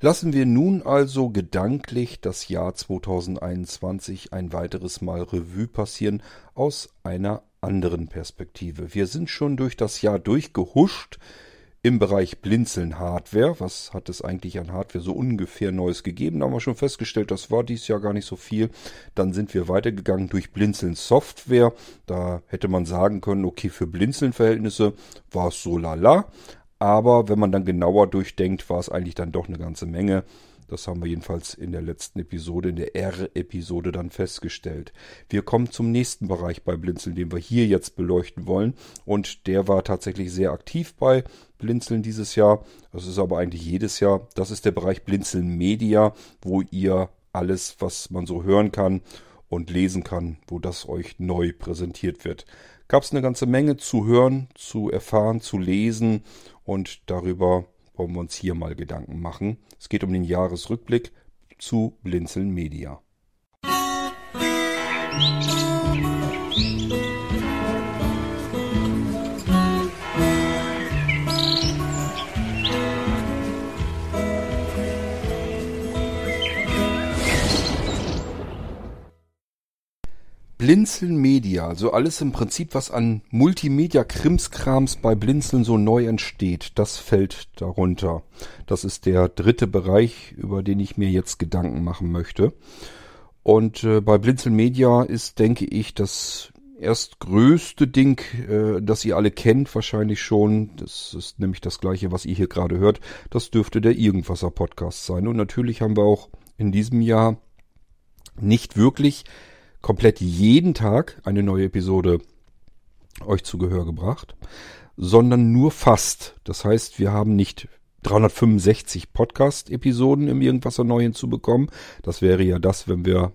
Lassen wir nun also gedanklich das Jahr 2021 ein weiteres Mal Revue passieren aus einer anderen Perspektive. Wir sind schon durch das Jahr durchgehuscht im Bereich Blinzeln Hardware. Was hat es eigentlich an Hardware so ungefähr Neues gegeben? Da haben wir schon festgestellt, das war dieses Jahr gar nicht so viel. Dann sind wir weitergegangen durch Blinzeln Software. Da hätte man sagen können, okay, für Blinzeln-Verhältnisse war es so lala. Aber wenn man dann genauer durchdenkt, war es eigentlich dann doch eine ganze Menge. Das haben wir jedenfalls in der letzten Episode, in der R-Episode dann festgestellt. Wir kommen zum nächsten Bereich bei Blinzeln, den wir hier jetzt beleuchten wollen. Und der war tatsächlich sehr aktiv bei Blinzeln dieses Jahr. Das ist aber eigentlich jedes Jahr. Das ist der Bereich Blinzeln Media, wo ihr alles, was man so hören kann und lesen kann, wo das euch neu präsentiert wird. Gab es eine ganze Menge zu hören, zu erfahren, zu lesen und darüber wollen wir uns hier mal Gedanken machen. Es geht um den Jahresrückblick zu Blinzeln Media. Musik Blinzeln Media, also alles im Prinzip, was an Multimedia-Krimskrams bei Blinzeln so neu entsteht, das fällt darunter. Das ist der dritte Bereich, über den ich mir jetzt Gedanken machen möchte. Und äh, bei Blinzeln Media ist, denke ich, das erst größte Ding, äh, das ihr alle kennt, wahrscheinlich schon. Das ist nämlich das gleiche, was ihr hier gerade hört. Das dürfte der Irgendwasser Podcast sein. Und natürlich haben wir auch in diesem Jahr nicht wirklich komplett jeden Tag eine neue Episode euch zu Gehör gebracht, sondern nur fast. Das heißt, wir haben nicht 365 Podcast-Episoden im Irgendwas neu hinzubekommen. Das wäre ja das, wenn wir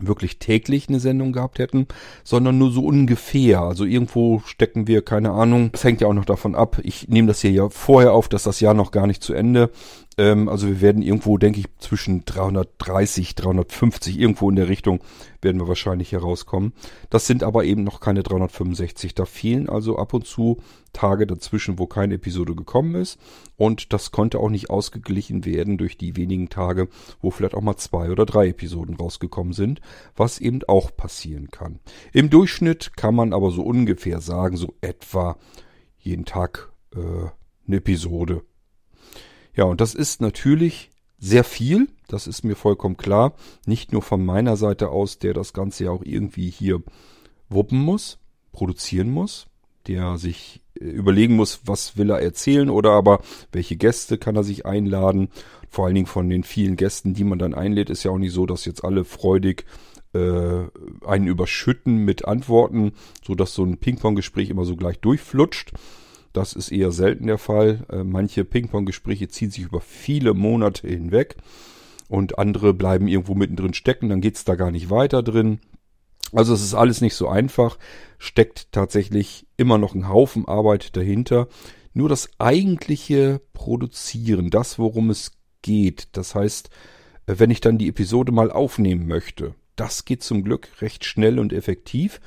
wirklich täglich eine Sendung gehabt hätten, sondern nur so ungefähr. Also irgendwo stecken wir, keine Ahnung. Das hängt ja auch noch davon ab. Ich nehme das hier ja vorher auf, dass das Jahr noch gar nicht zu Ende ähm, also wir werden irgendwo, denke ich, zwischen 330, 350, irgendwo in der Richtung werden wir wahrscheinlich herauskommen. Das sind aber eben noch keine 365. Da fehlen also ab und zu Tage dazwischen, wo keine Episode gekommen ist. Und das konnte auch nicht ausgeglichen werden durch die wenigen Tage, wo vielleicht auch mal zwei oder drei Episoden rausgekommen sind, was eben auch passieren kann. Im Durchschnitt kann man aber so ungefähr sagen, so etwa jeden Tag äh, eine Episode ja, und das ist natürlich sehr viel, das ist mir vollkommen klar. Nicht nur von meiner Seite aus, der das Ganze ja auch irgendwie hier wuppen muss, produzieren muss, der sich äh, überlegen muss, was will er erzählen oder aber welche Gäste kann er sich einladen. Vor allen Dingen von den vielen Gästen, die man dann einlädt, ist ja auch nicht so, dass jetzt alle freudig äh, einen überschütten mit Antworten, so dass so ein Ping-Pong-Gespräch immer so gleich durchflutscht. Das ist eher selten der Fall. Äh, manche Ping-Pong-Gespräche ziehen sich über viele Monate hinweg und andere bleiben irgendwo mittendrin stecken, dann geht's da gar nicht weiter drin. Also es ist alles nicht so einfach, steckt tatsächlich immer noch ein Haufen Arbeit dahinter. Nur das eigentliche Produzieren, das worum es geht, das heißt, äh, wenn ich dann die Episode mal aufnehmen möchte, das geht zum Glück recht schnell und effektiv.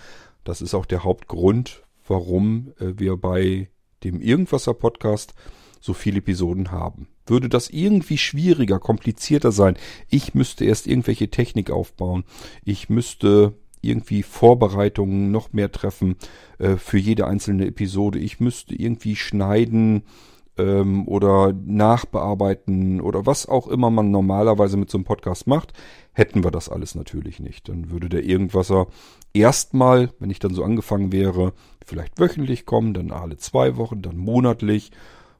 Das ist auch der Hauptgrund, warum äh, wir bei dem Irgendwasser Podcast so viele Episoden haben. Würde das irgendwie schwieriger, komplizierter sein, ich müsste erst irgendwelche Technik aufbauen, ich müsste irgendwie Vorbereitungen noch mehr treffen äh, für jede einzelne Episode, ich müsste irgendwie schneiden ähm, oder nachbearbeiten oder was auch immer man normalerweise mit so einem Podcast macht, hätten wir das alles natürlich nicht. Dann würde der Irgendwasser erstmal, wenn ich dann so angefangen wäre, vielleicht wöchentlich kommen, dann alle zwei Wochen, dann monatlich.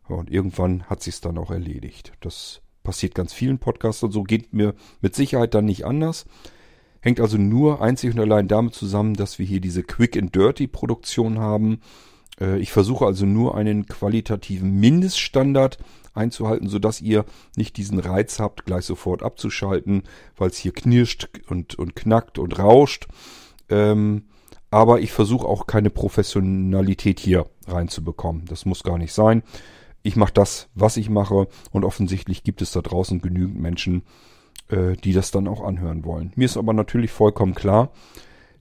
Und irgendwann hat sich's dann auch erledigt. Das passiert ganz vielen Podcastern so, geht mir mit Sicherheit dann nicht anders. Hängt also nur einzig und allein damit zusammen, dass wir hier diese Quick and Dirty Produktion haben. Äh, ich versuche also nur einen qualitativen Mindeststandard einzuhalten, sodass ihr nicht diesen Reiz habt, gleich sofort abzuschalten, weil es hier knirscht und, und knackt und rauscht. Ähm, aber ich versuche auch keine Professionalität hier reinzubekommen. Das muss gar nicht sein. Ich mache das, was ich mache und offensichtlich gibt es da draußen genügend Menschen, äh, die das dann auch anhören wollen. Mir ist aber natürlich vollkommen klar,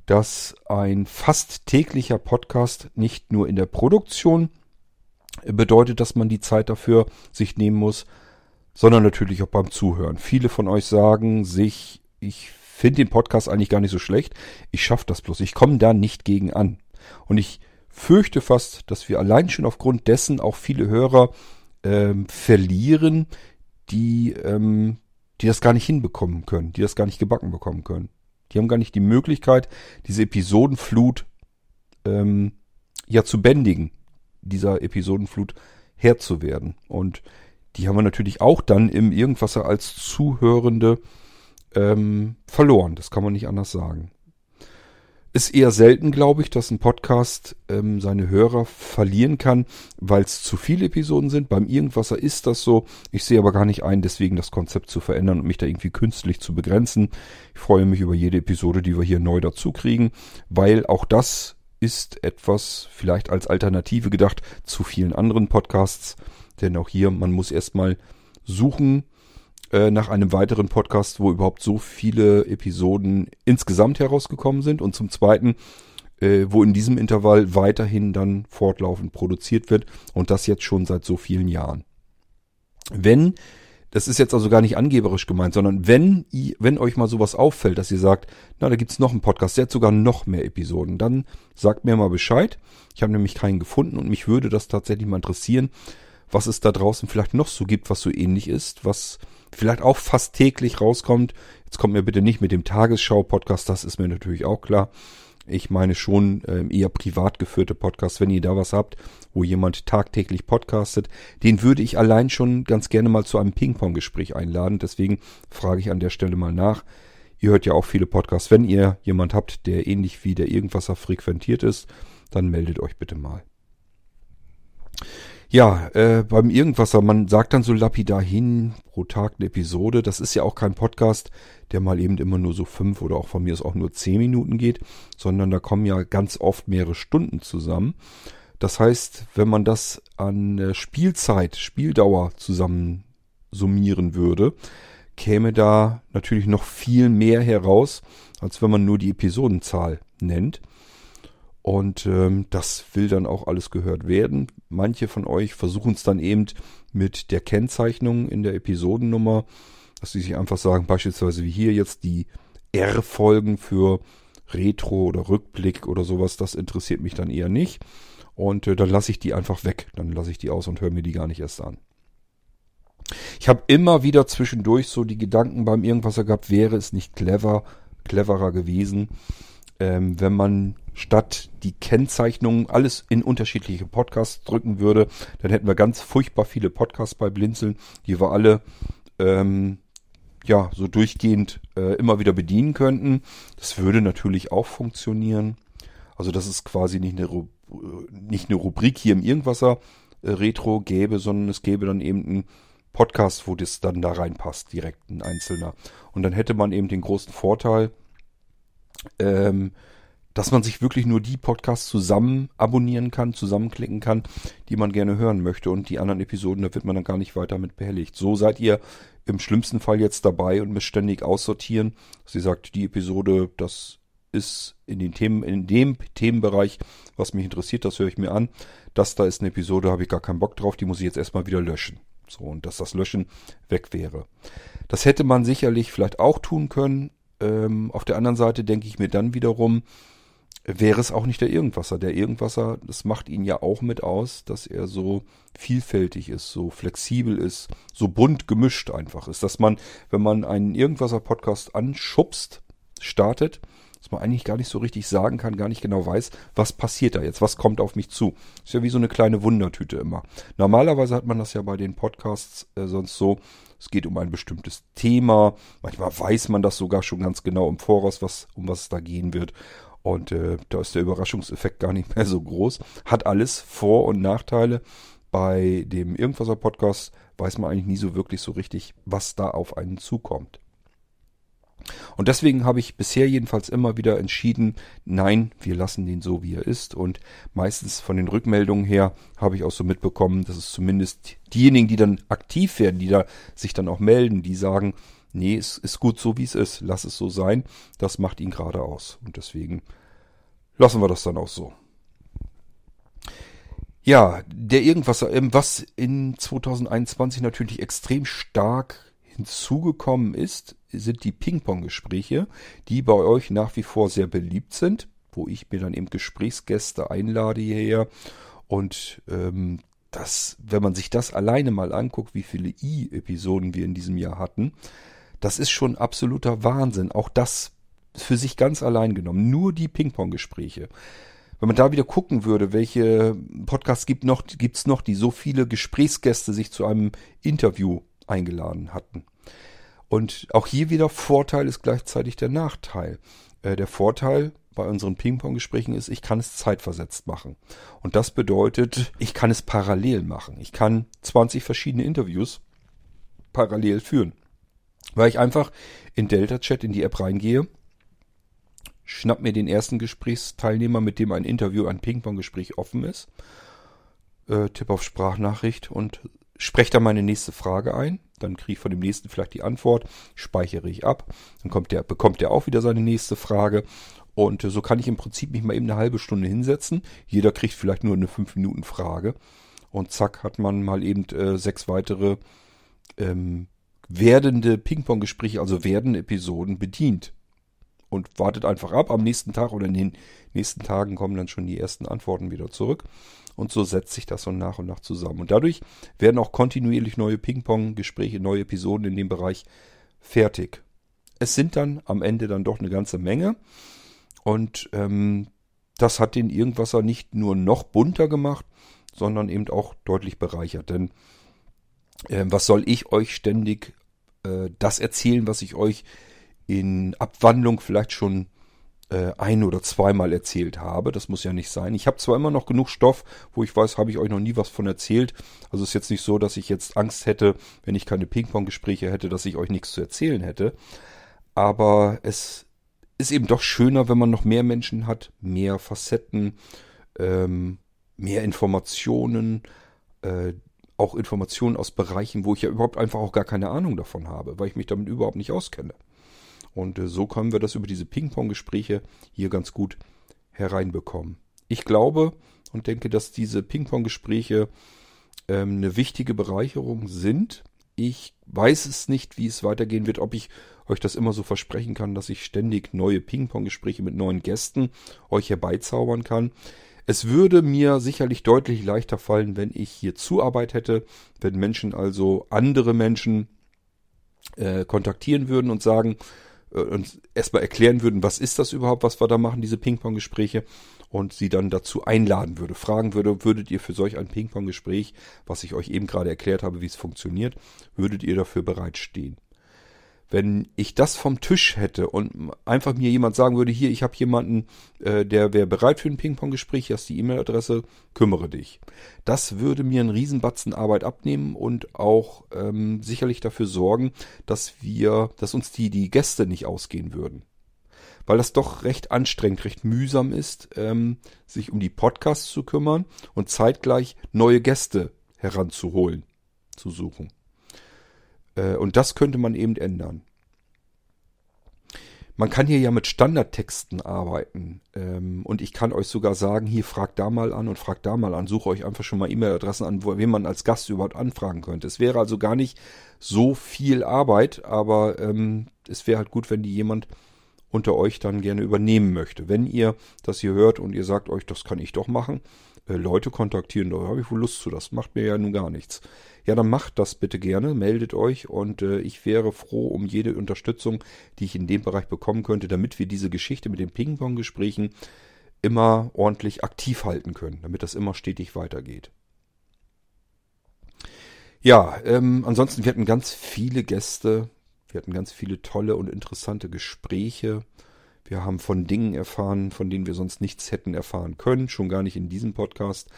dass ein fast täglicher Podcast nicht nur in der Produktion bedeutet, dass man die Zeit dafür sich nehmen muss, sondern natürlich auch beim Zuhören. Viele von euch sagen sich, ich finde den Podcast eigentlich gar nicht so schlecht, ich schaffe das bloß, ich komme da nicht gegen an. Und ich fürchte fast, dass wir allein schon aufgrund dessen auch viele Hörer ähm, verlieren, die, ähm, die das gar nicht hinbekommen können, die das gar nicht gebacken bekommen können. Die haben gar nicht die Möglichkeit, diese Episodenflut ähm, ja zu bändigen, dieser Episodenflut Herr zu werden. Und die haben wir natürlich auch dann im Irgendwasser als Zuhörende ähm, verloren. Das kann man nicht anders sagen. Ist eher selten, glaube ich, dass ein Podcast ähm, seine Hörer verlieren kann, weil es zu viele Episoden sind. Beim Irgendwasser ist das so. Ich sehe aber gar nicht ein, deswegen das Konzept zu verändern und mich da irgendwie künstlich zu begrenzen. Ich freue mich über jede Episode, die wir hier neu dazu kriegen, weil auch das ist etwas vielleicht als Alternative gedacht zu vielen anderen Podcasts. Denn auch hier, man muss erstmal suchen, äh, nach einem weiteren Podcast, wo überhaupt so viele Episoden insgesamt herausgekommen sind und zum zweiten, äh, wo in diesem Intervall weiterhin dann fortlaufend produziert wird und das jetzt schon seit so vielen Jahren. Wenn, das ist jetzt also gar nicht angeberisch gemeint, sondern wenn, wenn euch mal sowas auffällt, dass ihr sagt, na, da gibt's noch einen Podcast, der hat sogar noch mehr Episoden, dann sagt mir mal Bescheid. Ich habe nämlich keinen gefunden und mich würde das tatsächlich mal interessieren, was es da draußen vielleicht noch so gibt, was so ähnlich ist, was vielleicht auch fast täglich rauskommt. Jetzt kommt mir bitte nicht mit dem Tagesschau-Podcast, das ist mir natürlich auch klar. Ich meine schon ähm, eher privat geführte Podcasts, wenn ihr da was habt, wo jemand tagtäglich podcastet, den würde ich allein schon ganz gerne mal zu einem Ping-Pong-Gespräch einladen. Deswegen frage ich an der Stelle mal nach. Ihr hört ja auch viele Podcasts. Wenn ihr jemand habt, der ähnlich wie der Irgendwasser frequentiert ist, dann meldet euch bitte mal. Ja, äh, beim Irgendwasser, man sagt dann so lapidar hin, pro Tag eine Episode. Das ist ja auch kein Podcast, der mal eben immer nur so fünf oder auch von mir aus auch nur zehn Minuten geht, sondern da kommen ja ganz oft mehrere Stunden zusammen. Das heißt, wenn man das an äh, Spielzeit, Spieldauer zusammen summieren würde, käme da natürlich noch viel mehr heraus, als wenn man nur die Episodenzahl nennt. Und ähm, das will dann auch alles gehört werden. Manche von euch versuchen es dann eben mit der Kennzeichnung in der Episodennummer, dass sie sich einfach sagen, beispielsweise wie hier jetzt die R-Folgen für Retro oder Rückblick oder sowas, das interessiert mich dann eher nicht. Und äh, dann lasse ich die einfach weg. Dann lasse ich die aus und höre mir die gar nicht erst an. Ich habe immer wieder zwischendurch so die Gedanken beim Irgendwasser gehabt, wäre es nicht clever, cleverer gewesen, ähm, wenn man statt die Kennzeichnungen alles in unterschiedliche Podcasts drücken würde, dann hätten wir ganz furchtbar viele Podcasts bei Blinzeln, die wir alle ähm, ja so durchgehend äh, immer wieder bedienen könnten. Das würde natürlich auch funktionieren. Also dass es quasi nicht eine, Ru nicht eine Rubrik hier im Irgendwasser äh, Retro gäbe, sondern es gäbe dann eben einen Podcast, wo das dann da reinpasst, direkt ein einzelner. Und dann hätte man eben den großen Vorteil, ähm, dass man sich wirklich nur die Podcasts zusammen abonnieren kann, zusammenklicken kann, die man gerne hören möchte. Und die anderen Episoden, da wird man dann gar nicht weiter mit behelligt. So seid ihr im schlimmsten Fall jetzt dabei und müsst ständig aussortieren. Sie sagt, die Episode, das ist in den Themen, in dem Themenbereich, was mich interessiert, das höre ich mir an. Das da ist eine Episode, habe ich gar keinen Bock drauf, die muss ich jetzt erstmal wieder löschen. So, und dass das Löschen weg wäre. Das hätte man sicherlich vielleicht auch tun können. Ähm, auf der anderen Seite denke ich mir dann wiederum, wäre es auch nicht der Irgendwasser. Der Irgendwasser, das macht ihn ja auch mit aus, dass er so vielfältig ist, so flexibel ist, so bunt gemischt einfach ist, dass man, wenn man einen Irgendwasser-Podcast anschubst, startet, dass man eigentlich gar nicht so richtig sagen kann, gar nicht genau weiß, was passiert da jetzt, was kommt auf mich zu. Ist ja wie so eine kleine Wundertüte immer. Normalerweise hat man das ja bei den Podcasts äh, sonst so, es geht um ein bestimmtes Thema, manchmal weiß man das sogar schon ganz genau im Voraus, was, um was es da gehen wird. Und äh, da ist der Überraschungseffekt gar nicht mehr so groß. Hat alles Vor- und Nachteile. Bei dem Irgendwaser Podcast weiß man eigentlich nie so wirklich so richtig, was da auf einen zukommt. Und deswegen habe ich bisher jedenfalls immer wieder entschieden, nein, wir lassen den so, wie er ist. Und meistens von den Rückmeldungen her habe ich auch so mitbekommen, dass es zumindest diejenigen, die dann aktiv werden, die da sich dann auch melden, die sagen, nee, es ist gut so, wie es ist, lass es so sein. Das macht ihn gerade aus. Und deswegen lassen wir das dann auch so. Ja, der Irgendwasser, ähm, was in 2021 natürlich extrem stark hinzugekommen ist, sind die Ping-Pong-Gespräche, die bei euch nach wie vor sehr beliebt sind, wo ich mir dann eben Gesprächsgäste einlade hierher. Und ähm, das, wenn man sich das alleine mal anguckt, wie viele I-Episoden wir in diesem Jahr hatten, das ist schon absoluter Wahnsinn. Auch das für sich ganz allein genommen. Nur die Ping-Pong-Gespräche. Wenn man da wieder gucken würde, welche Podcasts gibt noch, gibt's noch, die so viele Gesprächsgäste sich zu einem Interview eingeladen hatten. Und auch hier wieder Vorteil ist gleichzeitig der Nachteil. Äh, der Vorteil bei unseren Ping-Pong-Gesprächen ist, ich kann es zeitversetzt machen. Und das bedeutet, ich kann es parallel machen. Ich kann 20 verschiedene Interviews parallel führen. Weil ich einfach in Delta Chat in die App reingehe, schnapp mir den ersten Gesprächsteilnehmer, mit dem ein Interview, ein Ping-Pong-Gespräch offen ist, äh, tipp auf Sprachnachricht und spreche dann meine nächste Frage ein. Dann kriege ich von dem nächsten vielleicht die Antwort, speichere ich ab. Dann kommt der, bekommt der auch wieder seine nächste Frage. Und so kann ich im Prinzip mich mal eben eine halbe Stunde hinsetzen. Jeder kriegt vielleicht nur eine 5 Minuten Frage. Und zack, hat man mal eben äh, sechs weitere ähm, werdende Ping-Pong-Gespräche, also werdende Episoden bedient. Und wartet einfach ab. Am nächsten Tag oder in den nächsten Tagen kommen dann schon die ersten Antworten wieder zurück. Und so setzt sich das so nach und nach zusammen. Und dadurch werden auch kontinuierlich neue Ping-Pong-Gespräche, neue Episoden in dem Bereich fertig. Es sind dann am Ende dann doch eine ganze Menge. Und ähm, das hat den Irgendwasser nicht nur noch bunter gemacht, sondern eben auch deutlich bereichert. Denn äh, was soll ich euch ständig äh, das erzählen, was ich euch in Abwandlung vielleicht schon äh, ein oder zweimal erzählt habe. Das muss ja nicht sein. Ich habe zwar immer noch genug Stoff, wo ich weiß, habe ich euch noch nie was von erzählt. Also ist jetzt nicht so, dass ich jetzt Angst hätte, wenn ich keine Ping-Pong-Gespräche hätte, dass ich euch nichts zu erzählen hätte. Aber es ist eben doch schöner, wenn man noch mehr Menschen hat, mehr Facetten, ähm, mehr Informationen, äh, auch Informationen aus Bereichen, wo ich ja überhaupt einfach auch gar keine Ahnung davon habe, weil ich mich damit überhaupt nicht auskenne. Und äh, so können wir das über diese Ping-Pong-Gespräche hier ganz gut hereinbekommen. Ich glaube und denke, dass diese Ping-Pong-Gespräche ähm, eine wichtige Bereicherung sind. Ich weiß es nicht, wie es weitergehen wird, ob ich euch das immer so versprechen kann, dass ich ständig neue Ping-Pong-Gespräche mit neuen Gästen euch herbeizaubern kann. Es würde mir sicherlich deutlich leichter fallen, wenn ich hier Zuarbeit hätte, wenn Menschen also andere Menschen äh, kontaktieren würden und sagen, äh, uns erstmal erklären würden, was ist das überhaupt, was wir da machen, diese Ping-Pong-Gespräche und sie dann dazu einladen würde, fragen würde, würdet ihr für solch ein Ping-Pong-Gespräch, was ich euch eben gerade erklärt habe, wie es funktioniert, würdet ihr dafür bereitstehen? Wenn ich das vom Tisch hätte und einfach mir jemand sagen würde, hier, ich habe jemanden, äh, der wäre bereit für ein Ping-Pong-Gespräch, hast die E-Mail-Adresse, kümmere dich. Das würde mir einen Riesenbatzen Arbeit abnehmen und auch ähm, sicherlich dafür sorgen, dass wir, dass uns die, die Gäste nicht ausgehen würden. Weil das doch recht anstrengend, recht mühsam ist, ähm, sich um die Podcasts zu kümmern und zeitgleich neue Gäste heranzuholen, zu suchen. Äh, und das könnte man eben ändern. Man kann hier ja mit Standardtexten arbeiten. Ähm, und ich kann euch sogar sagen, hier fragt da mal an und fragt da mal an. Suche euch einfach schon mal E-Mail-Adressen an, wen man als Gast überhaupt anfragen könnte. Es wäre also gar nicht so viel Arbeit, aber ähm, es wäre halt gut, wenn die jemand unter euch dann gerne übernehmen möchte. Wenn ihr das hier hört und ihr sagt euch, das kann ich doch machen, äh, Leute kontaktieren, da habe ich wohl Lust zu, das macht mir ja nun gar nichts. Ja, dann macht das bitte gerne, meldet euch und äh, ich wäre froh um jede Unterstützung, die ich in dem Bereich bekommen könnte, damit wir diese Geschichte mit den Ping-Pong-Gesprächen immer ordentlich aktiv halten können, damit das immer stetig weitergeht. Ja, ähm, ansonsten, wir hatten ganz viele Gäste, wir hatten ganz viele tolle und interessante Gespräche. Wir haben von Dingen erfahren, von denen wir sonst nichts hätten erfahren können, schon gar nicht in diesem Podcast.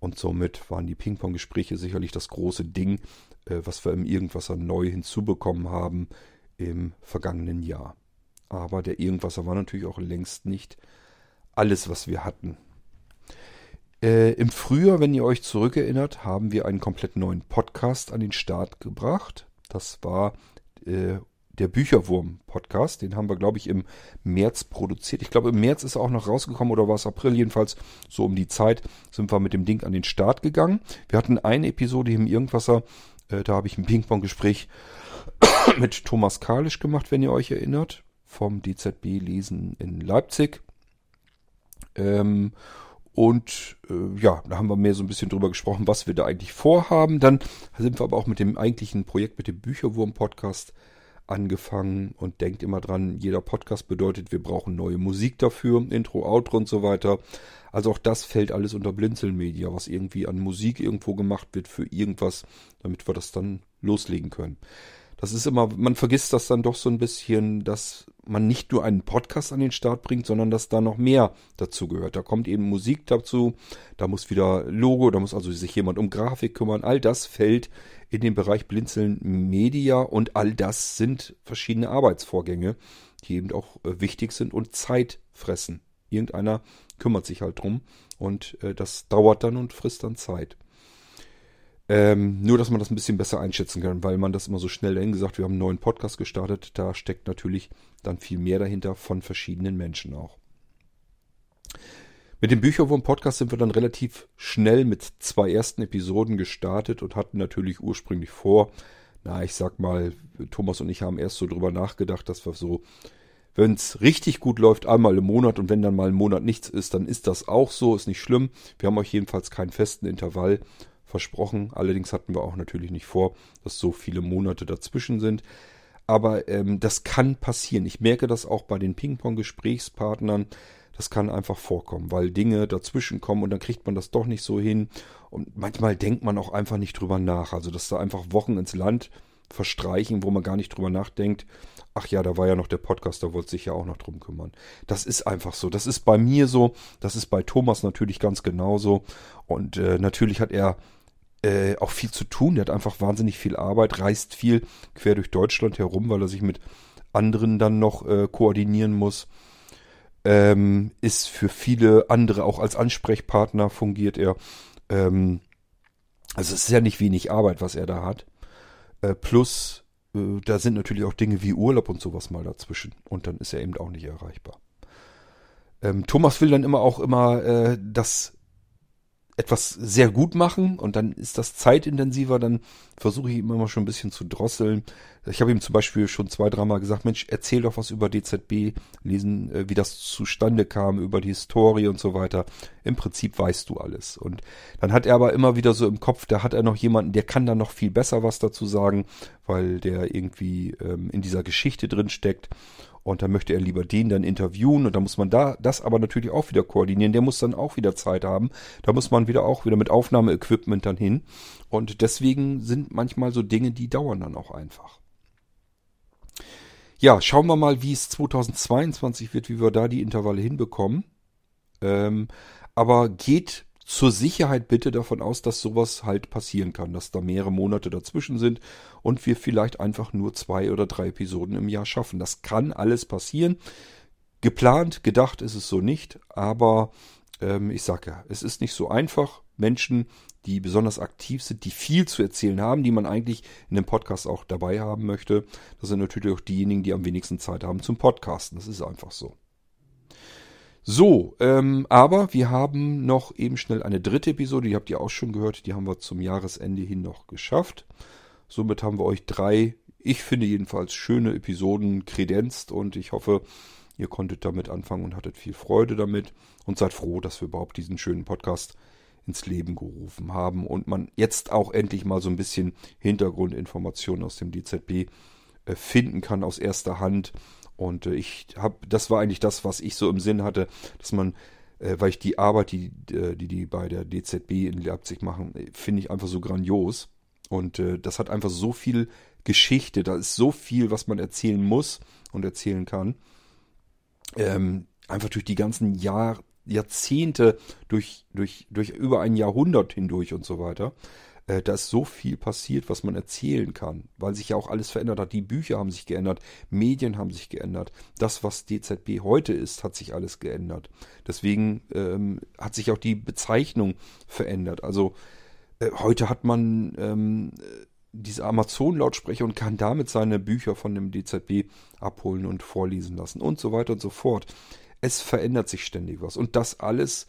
Und somit waren die Ping-Pong-Gespräche sicherlich das große Ding, äh, was wir im Irgendwasser neu hinzubekommen haben im vergangenen Jahr. Aber der Irgendwasser war natürlich auch längst nicht alles, was wir hatten. Äh, Im Frühjahr, wenn ihr euch zurückerinnert, haben wir einen komplett neuen Podcast an den Start gebracht. Das war äh, der Bücherwurm-Podcast. Den haben wir, glaube ich, im März produziert. Ich glaube, im März ist er auch noch rausgekommen oder war es April? Jedenfalls so um die Zeit sind wir mit dem Ding an den Start gegangen. Wir hatten eine Episode im Irgendwasser. Äh, da habe ich ein Ping-Pong-Gespräch mit Thomas Kalisch gemacht, wenn ihr euch erinnert. Vom DZB Lesen in Leipzig. Ähm, und äh, ja, da haben wir mehr so ein bisschen drüber gesprochen, was wir da eigentlich vorhaben. Dann sind wir aber auch mit dem eigentlichen Projekt, mit dem Bücherwurm-Podcast angefangen und denkt immer dran, jeder Podcast bedeutet, wir brauchen neue Musik dafür, Intro, Outro und so weiter. Also auch das fällt alles unter Blinzelmedia, was irgendwie an Musik irgendwo gemacht wird für irgendwas, damit wir das dann loslegen können. Das ist immer, man vergisst das dann doch so ein bisschen, dass man nicht nur einen Podcast an den Start bringt, sondern dass da noch mehr dazu gehört. Da kommt eben Musik dazu, da muss wieder Logo, da muss also sich jemand um Grafik kümmern. All das fällt in den Bereich Blinzeln Media und all das sind verschiedene Arbeitsvorgänge, die eben auch äh, wichtig sind und Zeit fressen. Irgendeiner kümmert sich halt drum und äh, das dauert dann und frisst dann Zeit. Ähm, nur, dass man das ein bisschen besser einschätzen kann, weil man das immer so schnell dahin gesagt, wir haben einen neuen Podcast gestartet, da steckt natürlich dann viel mehr dahinter von verschiedenen Menschen auch. Mit dem Bücherwurm-Podcast sind wir dann relativ schnell mit zwei ersten Episoden gestartet und hatten natürlich ursprünglich vor, na, ich sag mal, Thomas und ich haben erst so drüber nachgedacht, dass wir so, wenn es richtig gut läuft, einmal im Monat und wenn dann mal ein Monat nichts ist, dann ist das auch so, ist nicht schlimm. Wir haben euch jedenfalls keinen festen Intervall versprochen. Allerdings hatten wir auch natürlich nicht vor, dass so viele Monate dazwischen sind. Aber ähm, das kann passieren. Ich merke das auch bei den Ping-Pong-Gesprächspartnern. Das kann einfach vorkommen, weil Dinge dazwischen kommen und dann kriegt man das doch nicht so hin. Und manchmal denkt man auch einfach nicht drüber nach. Also, dass da einfach Wochen ins Land verstreichen, wo man gar nicht drüber nachdenkt. Ach ja, da war ja noch der Podcast, da wollte sich ja auch noch drum kümmern. Das ist einfach so. Das ist bei mir so. Das ist bei Thomas natürlich ganz genauso. Und äh, natürlich hat er äh, auch viel zu tun. Der hat einfach wahnsinnig viel Arbeit, reist viel quer durch Deutschland herum, weil er sich mit anderen dann noch äh, koordinieren muss ähm, ist für viele andere auch als Ansprechpartner fungiert er. Ähm, also es ist ja nicht wenig Arbeit, was er da hat. Äh, plus, äh, da sind natürlich auch Dinge wie Urlaub und sowas mal dazwischen. Und dann ist er eben auch nicht erreichbar. Ähm, Thomas will dann immer auch immer äh, das etwas sehr gut machen und dann ist das zeitintensiver, dann versuche ich ihm immer schon ein bisschen zu drosseln. Ich habe ihm zum Beispiel schon zwei, dreimal gesagt, Mensch, erzähl doch was über DZB, lesen, äh, wie das zustande kam, über die Historie und so weiter. Im Prinzip weißt du alles. Und dann hat er aber immer wieder so im Kopf, da hat er noch jemanden, der kann dann noch viel besser was dazu sagen, weil der irgendwie ähm, in dieser Geschichte drin steckt. Und dann möchte er lieber den dann interviewen und da muss man da das aber natürlich auch wieder koordinieren. Der muss dann auch wieder Zeit haben. Da muss man wieder auch wieder mit Aufnahmeequipment dann hin. Und deswegen sind manchmal so Dinge, die dauern dann auch einfach. Ja, schauen wir mal, wie es 2022 wird, wie wir da die Intervalle hinbekommen. Ähm, aber geht zur Sicherheit bitte davon aus, dass sowas halt passieren kann, dass da mehrere Monate dazwischen sind und wir vielleicht einfach nur zwei oder drei Episoden im Jahr schaffen. Das kann alles passieren. Geplant, gedacht ist es so nicht, aber ähm, ich sage ja, es ist nicht so einfach. Menschen, die besonders aktiv sind, die viel zu erzählen haben, die man eigentlich in dem Podcast auch dabei haben möchte, das sind natürlich auch diejenigen, die am wenigsten Zeit haben zum Podcasten. Das ist einfach so. So, ähm, aber wir haben noch eben schnell eine dritte Episode, die habt ihr auch schon gehört, die haben wir zum Jahresende hin noch geschafft. Somit haben wir euch drei, ich finde jedenfalls, schöne Episoden kredenzt und ich hoffe, ihr konntet damit anfangen und hattet viel Freude damit und seid froh, dass wir überhaupt diesen schönen Podcast ins Leben gerufen haben und man jetzt auch endlich mal so ein bisschen Hintergrundinformationen aus dem DZB äh, finden kann aus erster Hand und äh, ich habe, das war eigentlich das, was ich so im Sinn hatte, dass man, äh, weil ich die Arbeit, die, äh, die die bei der DZB in Leipzig machen, finde ich einfach so grandios. Und das hat einfach so viel Geschichte, da ist so viel, was man erzählen muss und erzählen kann. Ähm, einfach durch die ganzen Jahr, Jahrzehnte, durch, durch, durch über ein Jahrhundert hindurch und so weiter. Äh, da ist so viel passiert, was man erzählen kann, weil sich ja auch alles verändert hat. Die Bücher haben sich geändert, Medien haben sich geändert. Das, was DZB heute ist, hat sich alles geändert. Deswegen ähm, hat sich auch die Bezeichnung verändert. Also äh, heute hat man ähm, diese Amazon-Lautsprecher und kann damit seine Bücher von dem DZB abholen und vorlesen lassen und so weiter und so fort. Es verändert sich ständig was und das alles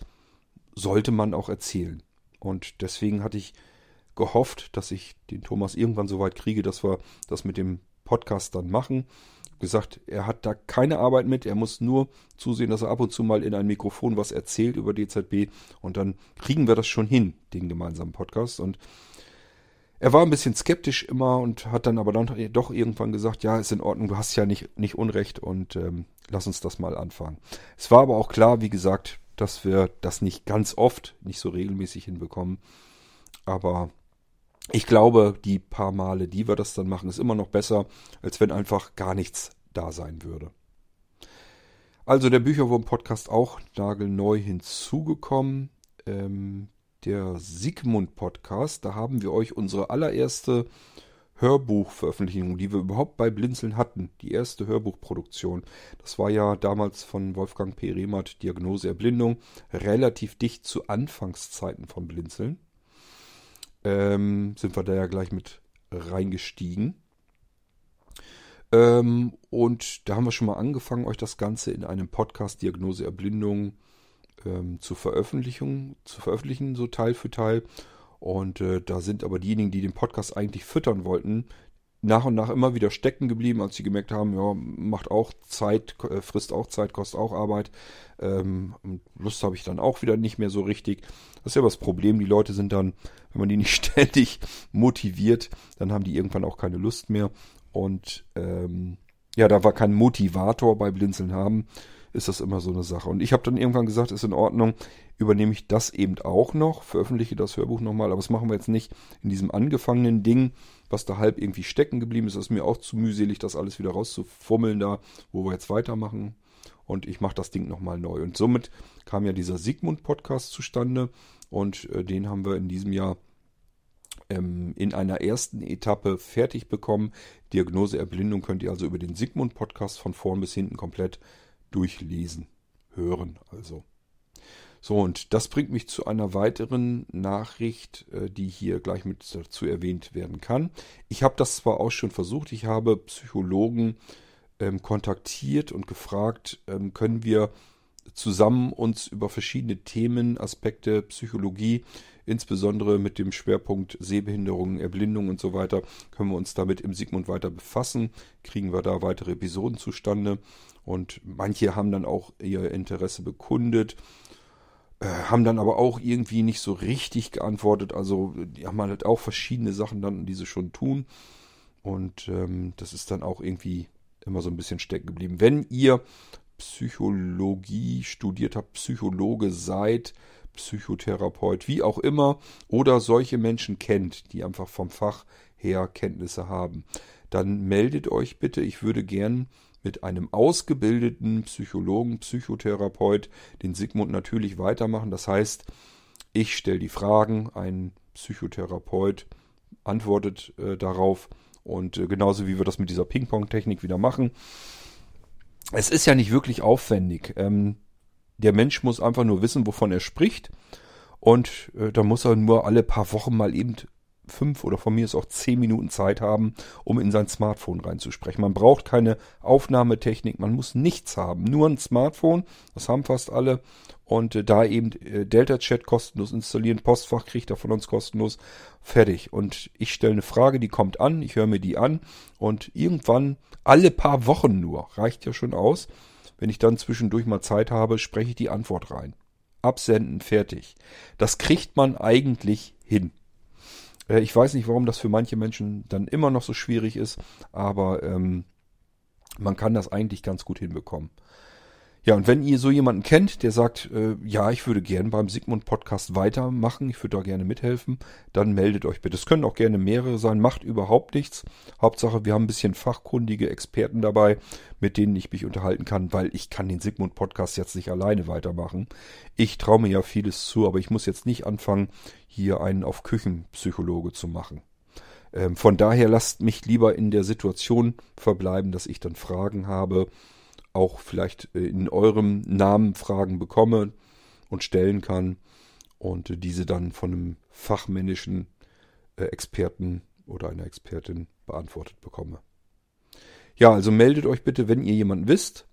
sollte man auch erzählen. Und deswegen hatte ich gehofft, dass ich den Thomas irgendwann so weit kriege, dass wir das mit dem Podcast dann machen. Gesagt, er hat da keine Arbeit mit, er muss nur zusehen, dass er ab und zu mal in ein Mikrofon was erzählt über DZB und dann kriegen wir das schon hin, den gemeinsamen Podcast. Und er war ein bisschen skeptisch immer und hat dann aber dann doch irgendwann gesagt, ja, ist in Ordnung, du hast ja nicht, nicht Unrecht und ähm, lass uns das mal anfangen. Es war aber auch klar, wie gesagt, dass wir das nicht ganz oft, nicht so regelmäßig hinbekommen. Aber ich glaube, die paar Male, die wir das dann machen, ist immer noch besser, als wenn einfach gar nichts da sein würde. Also der Bücherwurm-Podcast auch nagelneu hinzugekommen. Ähm, der Sigmund-Podcast, da haben wir euch unsere allererste Hörbuchveröffentlichung, die wir überhaupt bei Blinzeln hatten. Die erste Hörbuchproduktion. Das war ja damals von Wolfgang P. Rehmert, Diagnose Erblindung, relativ dicht zu Anfangszeiten von Blinzeln ähm, sind wir da ja gleich mit reingestiegen. Ähm, und da haben wir schon mal angefangen, euch das Ganze in einem Podcast Diagnose Erblindung ähm, zu, veröffentlichen, zu veröffentlichen, so Teil für Teil. Und äh, da sind aber diejenigen, die den Podcast eigentlich füttern wollten, nach und nach immer wieder stecken geblieben, als sie gemerkt haben, ja, macht auch Zeit, äh, frisst auch Zeit, kostet auch Arbeit. Ähm, Lust habe ich dann auch wieder nicht mehr so richtig. Das ist ja das Problem. Die Leute sind dann, wenn man die nicht ständig motiviert, dann haben die irgendwann auch keine Lust mehr. Und ähm, ja, da war kein Motivator bei Blinzeln haben, ist das immer so eine Sache. Und ich habe dann irgendwann gesagt, ist in Ordnung, übernehme ich das eben auch noch, veröffentliche das Hörbuch nochmal, aber das machen wir jetzt nicht in diesem angefangenen Ding, was da halb irgendwie stecken geblieben ist. Ist mir auch zu mühselig, das alles wieder rauszufummeln da, wo wir jetzt weitermachen. Und ich mache das Ding nochmal neu. Und somit kam ja dieser Sigmund-Podcast zustande. Und äh, den haben wir in diesem Jahr ähm, in einer ersten Etappe fertig bekommen. Diagnose Erblindung könnt ihr also über den Sigmund-Podcast von vorn bis hinten komplett durchlesen, hören also. So, und das bringt mich zu einer weiteren Nachricht, äh, die hier gleich mit dazu erwähnt werden kann. Ich habe das zwar auch schon versucht, ich habe Psychologen ähm, kontaktiert und gefragt, ähm, können wir zusammen uns über verschiedene Themen, Aspekte, Psychologie, insbesondere mit dem Schwerpunkt Sehbehinderung, Erblindung und so weiter, können wir uns damit im Sigmund weiter befassen, kriegen wir da weitere Episoden zustande? Und manche haben dann auch ihr Interesse bekundet haben dann aber auch irgendwie nicht so richtig geantwortet. Also die haben halt auch verschiedene Sachen dann, die sie schon tun. Und ähm, das ist dann auch irgendwie immer so ein bisschen stecken geblieben. Wenn ihr Psychologie studiert habt, Psychologe seid, Psychotherapeut, wie auch immer, oder solche Menschen kennt, die einfach vom Fach her Kenntnisse haben, dann meldet euch bitte. Ich würde gern mit einem ausgebildeten Psychologen, Psychotherapeut den Sigmund natürlich weitermachen. Das heißt, ich stelle die Fragen, ein Psychotherapeut antwortet äh, darauf und äh, genauso wie wir das mit dieser Ping-Pong-Technik wieder machen. Es ist ja nicht wirklich aufwendig. Ähm, der Mensch muss einfach nur wissen, wovon er spricht. Und äh, da muss er nur alle paar Wochen mal eben fünf oder von mir ist auch zehn Minuten Zeit haben, um in sein Smartphone reinzusprechen. Man braucht keine Aufnahmetechnik, man muss nichts haben, nur ein Smartphone, das haben fast alle. Und äh, da eben äh, Delta Chat kostenlos installieren, Postfach kriegt er von uns kostenlos, fertig. Und ich stelle eine Frage, die kommt an, ich höre mir die an und irgendwann, alle paar Wochen nur, reicht ja schon aus. Wenn ich dann zwischendurch mal Zeit habe, spreche ich die Antwort rein. Absenden, fertig. Das kriegt man eigentlich hin. Äh, ich weiß nicht, warum das für manche Menschen dann immer noch so schwierig ist, aber ähm, man kann das eigentlich ganz gut hinbekommen. Ja, und wenn ihr so jemanden kennt, der sagt, äh, ja, ich würde gerne beim Sigmund Podcast weitermachen, ich würde da gerne mithelfen, dann meldet euch bitte. Es können auch gerne mehrere sein, macht überhaupt nichts. Hauptsache, wir haben ein bisschen fachkundige Experten dabei, mit denen ich mich unterhalten kann, weil ich kann den Sigmund Podcast jetzt nicht alleine weitermachen. Ich traue mir ja vieles zu, aber ich muss jetzt nicht anfangen, hier einen auf Küchenpsychologe zu machen. Ähm, von daher lasst mich lieber in der Situation verbleiben, dass ich dann Fragen habe, auch vielleicht äh, in eurem Namen Fragen bekomme und stellen kann und diese dann von einem fachmännischen äh, Experten oder einer Expertin beantwortet bekomme. Ja, also meldet euch bitte, wenn ihr jemanden wisst.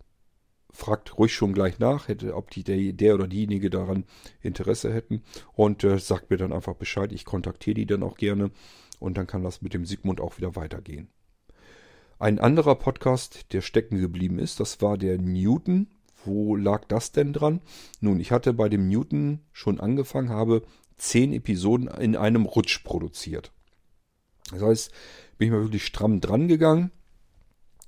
Fragt ruhig schon gleich nach, hätte, ob die, der, der oder diejenige daran Interesse hätten. Und äh, sagt mir dann einfach Bescheid. Ich kontaktiere die dann auch gerne. Und dann kann das mit dem Sigmund auch wieder weitergehen. Ein anderer Podcast, der stecken geblieben ist, das war der Newton. Wo lag das denn dran? Nun, ich hatte bei dem Newton schon angefangen, habe zehn Episoden in einem Rutsch produziert. Das heißt, bin ich mal wirklich stramm dran gegangen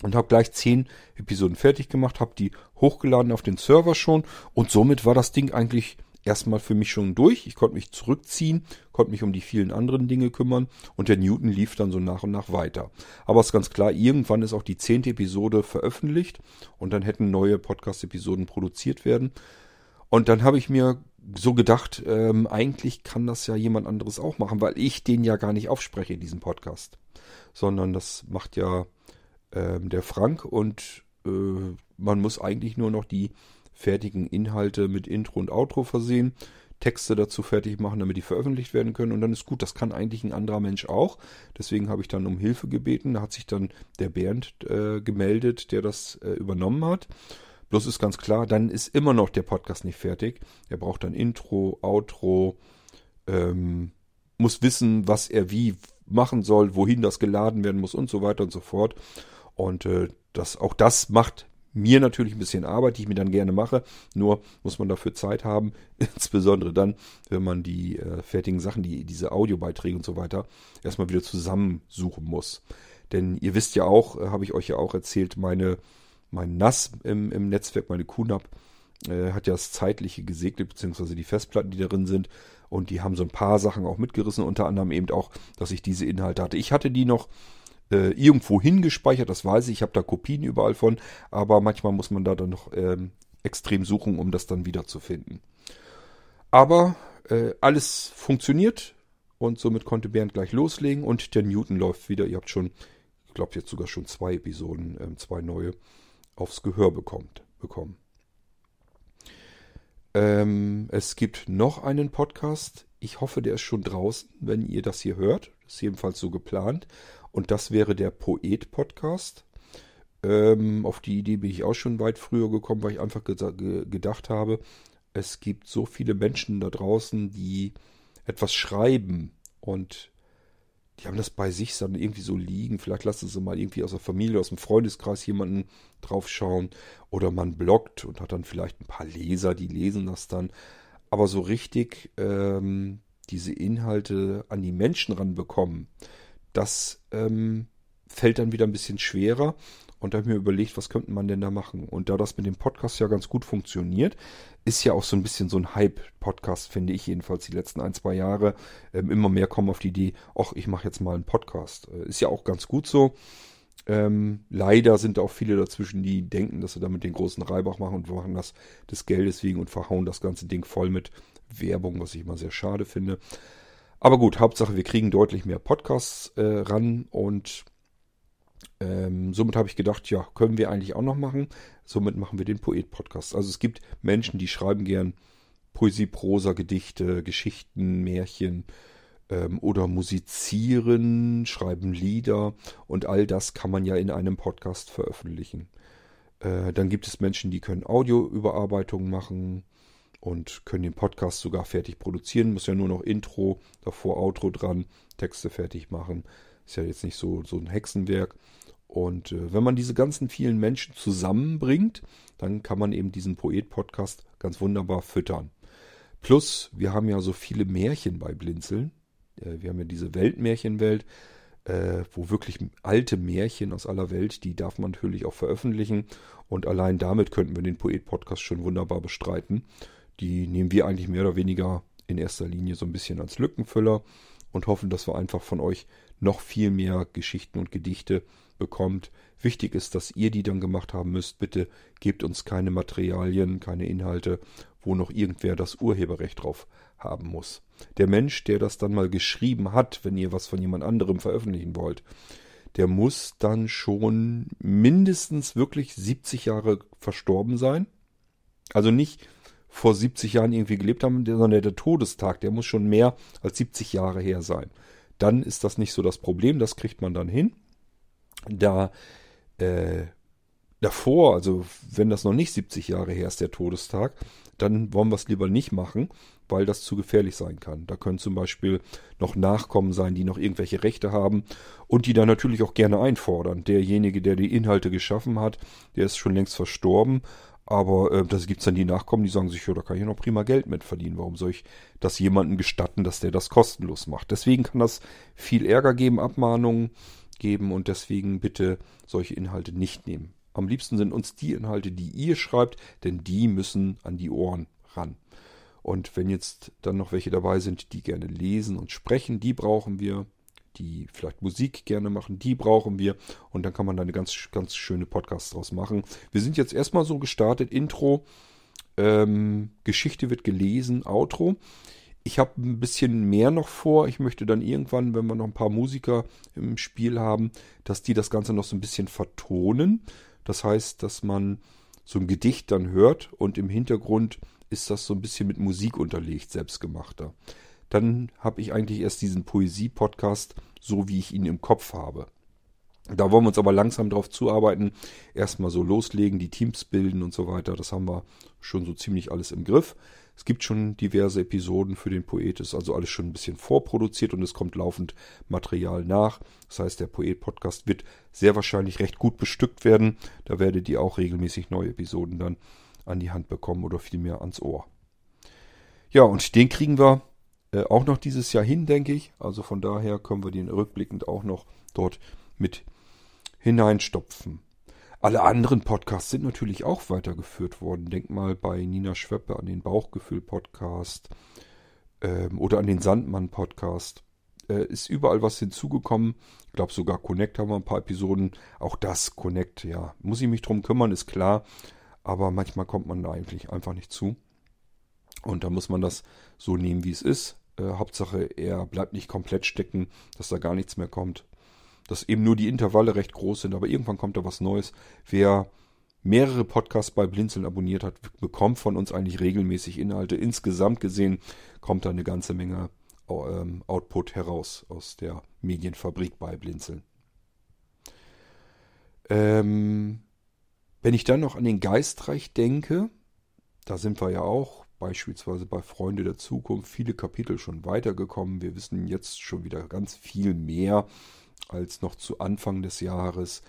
und habe gleich zehn Episoden fertig gemacht, habe die hochgeladen auf den Server schon und somit war das Ding eigentlich erstmal für mich schon durch. Ich konnte mich zurückziehen, konnte mich um die vielen anderen Dinge kümmern und der Newton lief dann so nach und nach weiter. Aber es ist ganz klar, irgendwann ist auch die zehnte Episode veröffentlicht und dann hätten neue Podcast-Episoden produziert werden. Und dann habe ich mir so gedacht, ähm, eigentlich kann das ja jemand anderes auch machen, weil ich den ja gar nicht aufspreche, diesen Podcast. Sondern das macht ja ähm, der Frank und äh, man muss eigentlich nur noch die fertigen Inhalte mit Intro und Outro versehen, Texte dazu fertig machen, damit die veröffentlicht werden können und dann ist gut. Das kann eigentlich ein anderer Mensch auch. Deswegen habe ich dann um Hilfe gebeten. Da hat sich dann der Bernd äh, gemeldet, der das äh, übernommen hat. Bloß ist ganz klar, dann ist immer noch der Podcast nicht fertig. Er braucht dann Intro, Outro, ähm, muss wissen, was er wie machen soll, wohin das geladen werden muss und so weiter und so fort. Und äh, das, auch das macht mir natürlich ein bisschen Arbeit, die ich mir dann gerne mache. Nur muss man dafür Zeit haben, insbesondere dann, wenn man die äh, fertigen Sachen, die diese Audiobeiträge und so weiter, erstmal wieder zusammensuchen muss. Denn ihr wisst ja auch, äh, habe ich euch ja auch erzählt, meine mein NAS im, im Netzwerk, meine QNAP, äh, hat ja das Zeitliche gesegnet, beziehungsweise die Festplatten, die darin sind. Und die haben so ein paar Sachen auch mitgerissen, unter anderem eben auch, dass ich diese Inhalte hatte. Ich hatte die noch äh, irgendwo hingespeichert, das weiß ich, ich habe da Kopien überall von, aber manchmal muss man da dann noch ähm, extrem suchen, um das dann wieder zu finden. Aber äh, alles funktioniert und somit konnte Bernd gleich loslegen und der Newton läuft wieder. Ihr habt schon, ich glaube jetzt sogar schon zwei Episoden, äh, zwei neue aufs Gehör bekommt, bekommen. Ähm, es gibt noch einen Podcast. Ich hoffe, der ist schon draußen, wenn ihr das hier hört. Ist jedenfalls so geplant. Und das wäre der Poet-Podcast. Ähm, auf die Idee bin ich auch schon weit früher gekommen, weil ich einfach ge gedacht habe, es gibt so viele Menschen da draußen, die etwas schreiben und die haben das bei sich dann irgendwie so liegen. Vielleicht lassen sie mal irgendwie aus der Familie, aus dem Freundeskreis jemanden draufschauen. Oder man bloggt und hat dann vielleicht ein paar Leser, die lesen das dann. Aber so richtig ähm, diese Inhalte an die Menschen ranbekommen, das ähm, fällt dann wieder ein bisschen schwerer. Und da habe ich mir überlegt, was könnte man denn da machen? Und da das mit dem Podcast ja ganz gut funktioniert, ist ja auch so ein bisschen so ein Hype-Podcast, finde ich jedenfalls die letzten ein, zwei Jahre. Ähm, immer mehr kommen auf die Idee, ach, ich mache jetzt mal einen Podcast. Äh, ist ja auch ganz gut so. Ähm, leider sind auch viele dazwischen, die denken, dass sie damit den großen Reibach machen und machen das des Geldes wegen und verhauen das ganze Ding voll mit Werbung, was ich immer sehr schade finde. Aber gut, Hauptsache, wir kriegen deutlich mehr Podcasts äh, ran und ähm, somit habe ich gedacht, ja, können wir eigentlich auch noch machen. Somit machen wir den Poet-Podcast. Also es gibt Menschen, die schreiben gern Poesie, Prosa, Gedichte, Geschichten, Märchen ähm, oder musizieren, schreiben Lieder und all das kann man ja in einem Podcast veröffentlichen. Äh, dann gibt es Menschen, die können Audioüberarbeitungen machen und können den Podcast sogar fertig produzieren. Muss ja nur noch Intro, davor Outro dran, Texte fertig machen. Ist ja jetzt nicht so, so ein Hexenwerk. Und äh, wenn man diese ganzen vielen Menschen zusammenbringt, dann kann man eben diesen Poet-Podcast ganz wunderbar füttern. Plus, wir haben ja so viele Märchen bei Blinzeln. Äh, wir haben ja diese Weltmärchenwelt, äh, wo wirklich alte Märchen aus aller Welt, die darf man natürlich auch veröffentlichen. Und allein damit könnten wir den Poet-Podcast schon wunderbar bestreiten. Die nehmen wir eigentlich mehr oder weniger in erster Linie so ein bisschen als Lückenfüller und hoffen, dass wir einfach von euch noch viel mehr Geschichten und Gedichte bekommt. Wichtig ist, dass ihr die dann gemacht haben müsst. Bitte gebt uns keine Materialien, keine Inhalte, wo noch irgendwer das Urheberrecht drauf haben muss. Der Mensch, der das dann mal geschrieben hat, wenn ihr was von jemand anderem veröffentlichen wollt, der muss dann schon mindestens wirklich 70 Jahre verstorben sein. Also nicht vor 70 Jahren irgendwie gelebt haben, sondern der Todestag, der muss schon mehr als 70 Jahre her sein dann ist das nicht so das Problem, das kriegt man dann hin. Da äh, davor, also wenn das noch nicht 70 Jahre her ist, der Todestag, dann wollen wir es lieber nicht machen, weil das zu gefährlich sein kann. Da können zum Beispiel noch Nachkommen sein, die noch irgendwelche Rechte haben und die dann natürlich auch gerne einfordern. Derjenige, der die Inhalte geschaffen hat, der ist schon längst verstorben, aber äh, da gibt es dann die Nachkommen, die sagen sich, ja, da kann ich noch prima Geld mit verdienen. Warum soll ich das jemandem gestatten, dass der das kostenlos macht? Deswegen kann das viel Ärger geben, Abmahnungen geben und deswegen bitte solche Inhalte nicht nehmen. Am liebsten sind uns die Inhalte, die ihr schreibt, denn die müssen an die Ohren ran. Und wenn jetzt dann noch welche dabei sind, die gerne lesen und sprechen, die brauchen wir. Die vielleicht Musik gerne machen, die brauchen wir. Und dann kann man da eine ganz, ganz schöne Podcast draus machen. Wir sind jetzt erstmal so gestartet. Intro, ähm, Geschichte wird gelesen, Outro. Ich habe ein bisschen mehr noch vor. Ich möchte dann irgendwann, wenn wir noch ein paar Musiker im Spiel haben, dass die das Ganze noch so ein bisschen vertonen. Das heißt, dass man so ein Gedicht dann hört und im Hintergrund ist das so ein bisschen mit Musik unterlegt, selbstgemachter. Dann habe ich eigentlich erst diesen Poesie-Podcast, so wie ich ihn im Kopf habe. Da wollen wir uns aber langsam drauf zuarbeiten. Erstmal so loslegen, die Teams bilden und so weiter. Das haben wir schon so ziemlich alles im Griff. Es gibt schon diverse Episoden für den Poet, ist also alles schon ein bisschen vorproduziert und es kommt laufend Material nach. Das heißt, der Poet-Podcast wird sehr wahrscheinlich recht gut bestückt werden. Da werdet ihr auch regelmäßig neue Episoden dann an die Hand bekommen oder vielmehr ans Ohr. Ja, und den kriegen wir äh, auch noch dieses Jahr hin, denke ich. Also von daher können wir den rückblickend auch noch dort mit hineinstopfen. Alle anderen Podcasts sind natürlich auch weitergeführt worden. Denk mal bei Nina Schweppe an den Bauchgefühl-Podcast ähm, oder an den Sandmann-Podcast. Äh, ist überall was hinzugekommen. Ich glaube sogar Connect haben wir ein paar Episoden. Auch das Connect, ja. Muss ich mich drum kümmern, ist klar. Aber manchmal kommt man da eigentlich einfach nicht zu. Und da muss man das so nehmen, wie es ist. Äh, Hauptsache, er bleibt nicht komplett stecken, dass da gar nichts mehr kommt dass eben nur die Intervalle recht groß sind, aber irgendwann kommt da was Neues. Wer mehrere Podcasts bei Blinzeln abonniert hat, bekommt von uns eigentlich regelmäßig Inhalte. Insgesamt gesehen kommt da eine ganze Menge ähm, Output heraus aus der Medienfabrik bei Blinzeln. Ähm, wenn ich dann noch an den Geistreich denke, da sind wir ja auch beispielsweise bei Freunde der Zukunft viele Kapitel schon weitergekommen. Wir wissen jetzt schon wieder ganz viel mehr als noch zu Anfang des Jahres.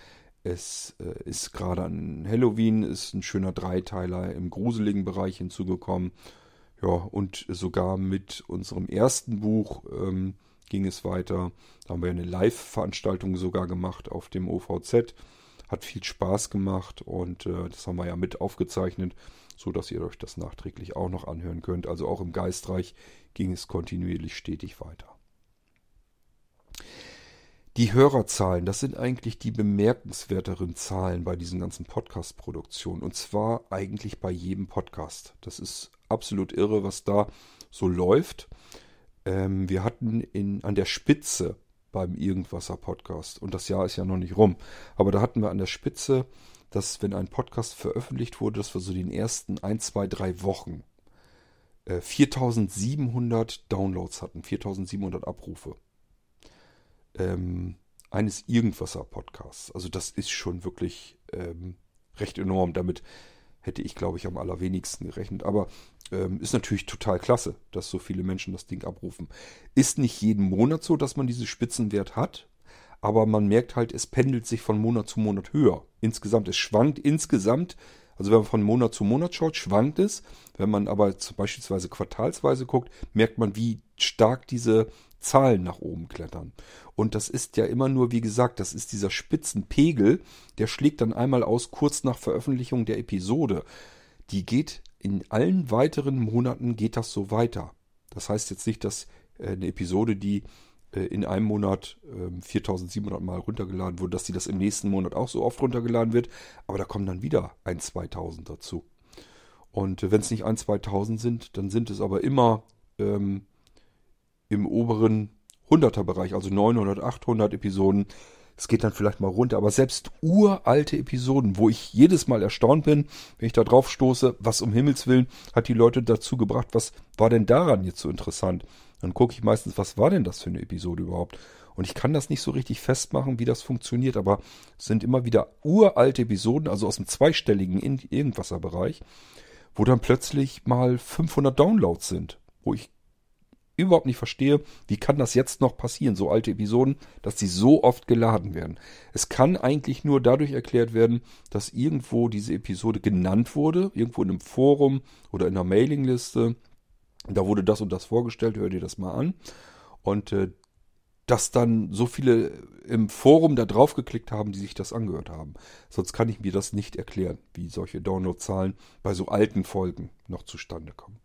Es äh, ist gerade an Halloween, ist ein schöner Dreiteiler im gruseligen Bereich hinzugekommen. Ja, und sogar mit unserem ersten Buch ähm, ging es weiter. Da haben wir eine Live-Veranstaltung sogar gemacht auf dem OVZ. Hat viel Spaß gemacht und äh, das haben wir ja mit aufgezeichnet, so dass ihr euch das nachträglich auch noch anhören könnt. Also auch im Geistreich ging es kontinuierlich stetig weiter. Die Hörerzahlen, das sind eigentlich die bemerkenswerteren Zahlen bei diesen ganzen Podcast-Produktionen. Und zwar eigentlich bei jedem Podcast. Das ist absolut irre, was da so läuft. Ähm, wir hatten in, an der Spitze beim Irgendwasser Podcast, und das Jahr ist ja noch nicht rum, aber da hatten wir an der Spitze, dass wenn ein Podcast veröffentlicht wurde, dass wir so den ersten ein, zwei, drei Wochen äh, 4700 Downloads hatten, 4700 Abrufe ähm, eines Irgendwasser-Podcasts. Also das ist schon wirklich ähm, recht enorm. Damit hätte ich, glaube ich, am allerwenigsten gerechnet. Aber ähm, ist natürlich total klasse, dass so viele Menschen das Ding abrufen. Ist nicht jeden Monat so, dass man diesen Spitzenwert hat. Aber man merkt halt, es pendelt sich von Monat zu Monat höher. Insgesamt, es schwankt insgesamt. Also wenn man von Monat zu Monat schaut, schwankt es. Wenn man aber beispielsweise quartalsweise guckt, merkt man, wie stark diese Zahlen nach oben klettern. Und das ist ja immer nur, wie gesagt, das ist dieser Spitzenpegel, der schlägt dann einmal aus kurz nach Veröffentlichung der Episode. Die geht in allen weiteren Monaten geht das so weiter. Das heißt jetzt nicht, dass äh, eine Episode, die äh, in einem Monat 4700 ähm, Mal runtergeladen wurde, dass die das im nächsten Monat auch so oft runtergeladen wird, aber da kommen dann wieder ein 2000 dazu. Und äh, wenn es nicht ein 2000 sind, dann sind es aber immer ähm, im oberen 100er Bereich, also 900, 800 Episoden. Es geht dann vielleicht mal runter, aber selbst uralte Episoden, wo ich jedes Mal erstaunt bin, wenn ich da drauf stoße, was um Himmels Willen hat die Leute dazu gebracht, was war denn daran jetzt so interessant? Dann gucke ich meistens, was war denn das für eine Episode überhaupt? Und ich kann das nicht so richtig festmachen, wie das funktioniert, aber es sind immer wieder uralte Episoden, also aus dem zweistelligen Irgendwasser-Bereich, wo dann plötzlich mal 500 Downloads sind, wo ich überhaupt nicht verstehe, wie kann das jetzt noch passieren, so alte Episoden, dass die so oft geladen werden. Es kann eigentlich nur dadurch erklärt werden, dass irgendwo diese Episode genannt wurde, irgendwo in einem Forum oder in einer Mailingliste. Da wurde das und das vorgestellt, hör dir das mal an. Und äh, dass dann so viele im Forum da drauf geklickt haben, die sich das angehört haben. Sonst kann ich mir das nicht erklären, wie solche Downloadzahlen bei so alten Folgen noch zustande kommen.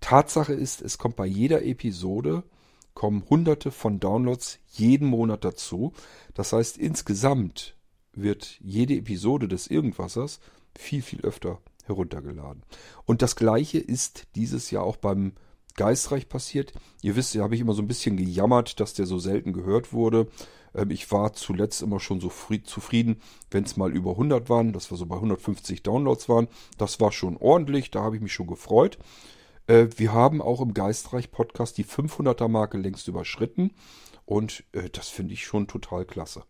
Tatsache ist, es kommt bei jeder Episode kommen hunderte von Downloads jeden Monat dazu. Das heißt, insgesamt wird jede Episode des Irgendwassers viel, viel öfter heruntergeladen. Und das gleiche ist dieses Jahr auch beim geistreich passiert. Ihr wisst, ja, habe ich immer so ein bisschen gejammert, dass der so selten gehört wurde. Ähm, ich war zuletzt immer schon so zufrieden, wenn es mal über 100 waren, dass wir so bei 150 Downloads waren. Das war schon ordentlich, da habe ich mich schon gefreut. Äh, wir haben auch im Geistreich Podcast die 500er Marke längst überschritten und äh, das finde ich schon total klasse.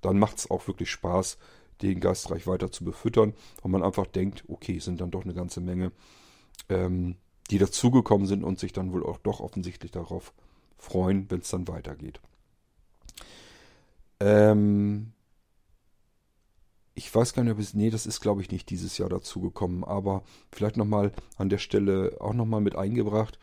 Dann macht es auch wirklich Spaß, den Geistreich weiter zu befüttern, weil man einfach denkt, okay, sind dann doch eine ganze Menge. Ähm, die dazugekommen sind und sich dann wohl auch doch offensichtlich darauf freuen, wenn es dann weitergeht. Ähm ich weiß gar nicht, ob es, nee, das ist glaube ich nicht dieses Jahr dazugekommen, aber vielleicht nochmal an der Stelle auch nochmal mit eingebracht.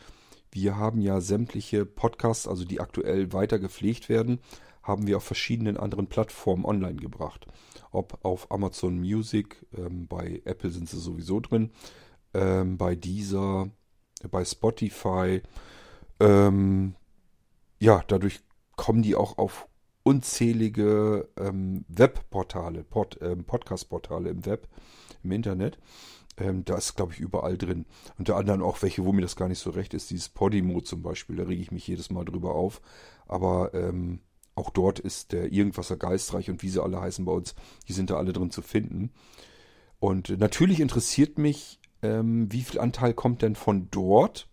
Wir haben ja sämtliche Podcasts, also die aktuell weiter gepflegt werden, haben wir auf verschiedenen anderen Plattformen online gebracht. Ob auf Amazon Music, ähm, bei Apple sind sie sowieso drin, ähm, bei dieser bei Spotify. Ähm, ja, dadurch kommen die auch auf unzählige ähm, Webportale, Pod, ähm, Podcast-Portale im Web, im Internet. Ähm, da ist, glaube ich, überall drin. Unter anderem auch welche, wo mir das gar nicht so recht ist. Dieses Podimo zum Beispiel, da rege ich mich jedes Mal drüber auf. Aber ähm, auch dort ist der Irgendwasser geistreich und wie sie alle heißen bei uns, die sind da alle drin zu finden. Und natürlich interessiert mich ähm, wie viel Anteil kommt denn von dort?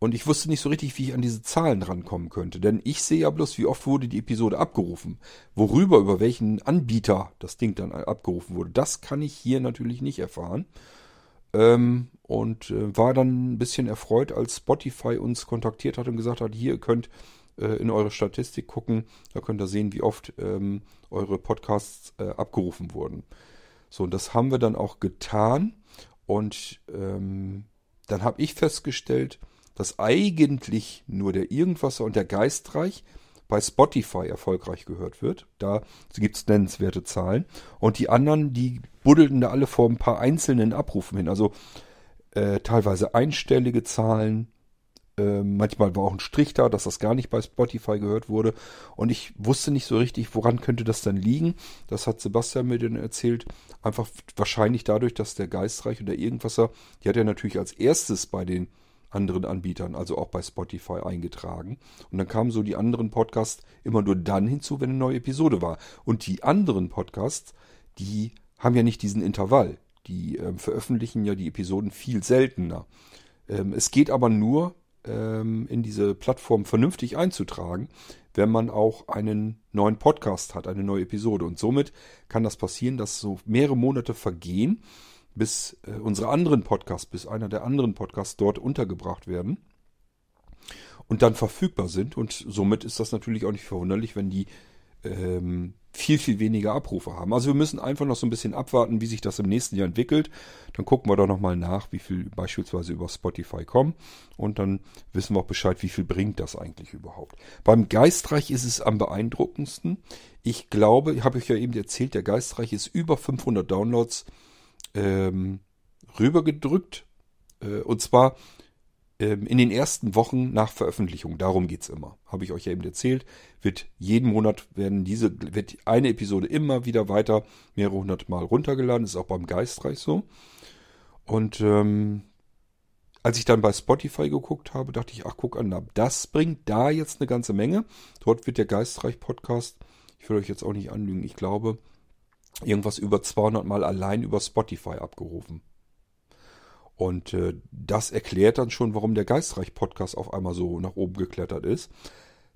Und ich wusste nicht so richtig, wie ich an diese Zahlen rankommen könnte. Denn ich sehe ja bloß, wie oft wurde die Episode abgerufen. Worüber, über welchen Anbieter das Ding dann abgerufen wurde. Das kann ich hier natürlich nicht erfahren. Ähm, und äh, war dann ein bisschen erfreut, als Spotify uns kontaktiert hat und gesagt hat, hier, ihr könnt äh, in eure Statistik gucken. Da könnt ihr sehen, wie oft ähm, eure Podcasts äh, abgerufen wurden. So, und das haben wir dann auch getan. Und ähm, dann habe ich festgestellt, dass eigentlich nur der Irgendwasser und der Geistreich bei Spotify erfolgreich gehört wird. Da gibt es nennenswerte Zahlen. Und die anderen, die buddelten da alle vor ein paar einzelnen Abrufen hin. Also äh, teilweise einstellige Zahlen, ähm, manchmal war auch ein Strich da, dass das gar nicht bei Spotify gehört wurde. Und ich wusste nicht so richtig, woran könnte das dann liegen. Das hat Sebastian mir dann erzählt. Einfach wahrscheinlich dadurch, dass der Geistreich oder Irgendwasser, die hat er natürlich als erstes bei den anderen Anbietern, also auch bei Spotify eingetragen. Und dann kamen so die anderen Podcasts immer nur dann hinzu, wenn eine neue Episode war. Und die anderen Podcasts, die haben ja nicht diesen Intervall. Die äh, veröffentlichen ja die Episoden viel seltener. Ähm, es geht aber nur, in diese Plattform vernünftig einzutragen, wenn man auch einen neuen Podcast hat, eine neue Episode. Und somit kann das passieren, dass so mehrere Monate vergehen, bis äh, unsere anderen Podcasts, bis einer der anderen Podcasts dort untergebracht werden und dann verfügbar sind. Und somit ist das natürlich auch nicht verwunderlich, wenn die ähm, viel, viel weniger Abrufe haben. Also wir müssen einfach noch so ein bisschen abwarten, wie sich das im nächsten Jahr entwickelt. Dann gucken wir doch nochmal nach, wie viel beispielsweise über Spotify kommen. Und dann wissen wir auch Bescheid, wie viel bringt das eigentlich überhaupt. Beim Geistreich ist es am beeindruckendsten. Ich glaube, ich habe euch ja eben erzählt, der Geistreich ist über 500 Downloads ähm, rübergedrückt. Äh, und zwar in den ersten Wochen nach Veröffentlichung, darum geht's immer, habe ich euch ja eben erzählt, wird jeden Monat werden diese, wird eine Episode immer wieder weiter mehrere hundert Mal runtergeladen, ist auch beim Geistreich so. Und ähm, als ich dann bei Spotify geguckt habe, dachte ich, ach guck an, das bringt da jetzt eine ganze Menge. Dort wird der Geistreich Podcast, ich will euch jetzt auch nicht anlügen, ich glaube, irgendwas über 200 Mal allein über Spotify abgerufen. Und äh, das erklärt dann schon, warum der Geistreich-Podcast auf einmal so nach oben geklettert ist.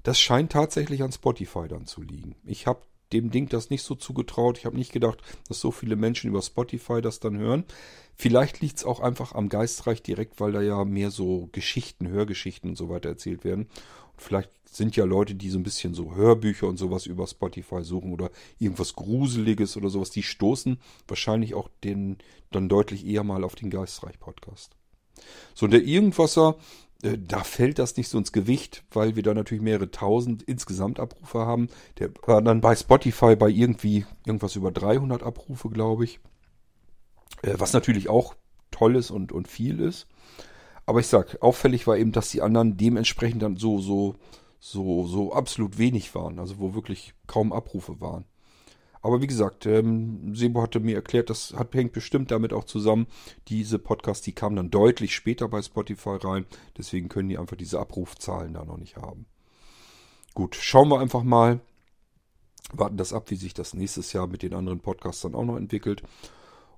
Das scheint tatsächlich an Spotify dann zu liegen. Ich habe dem Ding das nicht so zugetraut. Ich habe nicht gedacht, dass so viele Menschen über Spotify das dann hören. Vielleicht liegt es auch einfach am Geistreich direkt, weil da ja mehr so Geschichten, Hörgeschichten und so weiter erzählt werden. Und vielleicht sind ja Leute, die so ein bisschen so Hörbücher und sowas über Spotify suchen oder irgendwas Gruseliges oder sowas, die stoßen wahrscheinlich auch den dann deutlich eher mal auf den Geistreich-Podcast. So, und der Irgendwasser, da fällt das nicht so ins Gewicht, weil wir da natürlich mehrere tausend insgesamt Abrufe haben. Der war dann bei Spotify bei irgendwie irgendwas über 300 Abrufe, glaube ich. Äh, was natürlich auch toll ist und, und viel ist. Aber ich sag, auffällig war eben, dass die anderen dementsprechend dann so, so, so, so absolut wenig waren. Also wo wirklich kaum Abrufe waren. Aber wie gesagt, ähm, Sebo hatte mir erklärt, das hat, hängt bestimmt damit auch zusammen. Diese Podcasts, die kamen dann deutlich später bei Spotify rein. Deswegen können die einfach diese Abrufzahlen da noch nicht haben. Gut, schauen wir einfach mal. Warten das ab, wie sich das nächstes Jahr mit den anderen Podcasts dann auch noch entwickelt.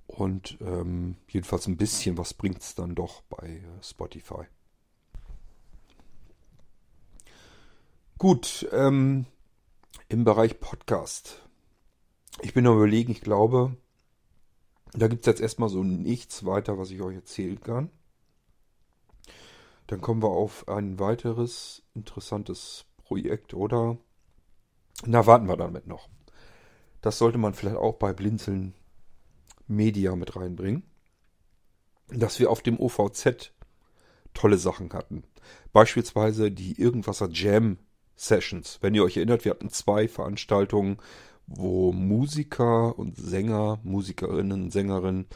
Und ähm, jedenfalls ein bisschen was bringt es dann doch bei äh, Spotify. Gut, ähm, im Bereich Podcast ich bin am überlegen, ich glaube, da gibt es jetzt erstmal so nichts weiter, was ich euch erzählen kann. Dann kommen wir auf ein weiteres interessantes Projekt, oder? Na, warten wir damit noch. Das sollte man vielleicht auch bei Blinzeln Media mit reinbringen. Dass wir auf dem OVZ tolle Sachen hatten. Beispielsweise die Irgendwasser Jam Sessions. Wenn ihr euch erinnert, wir hatten zwei Veranstaltungen, wo Musiker und Sänger, Musikerinnen, Sängerinnen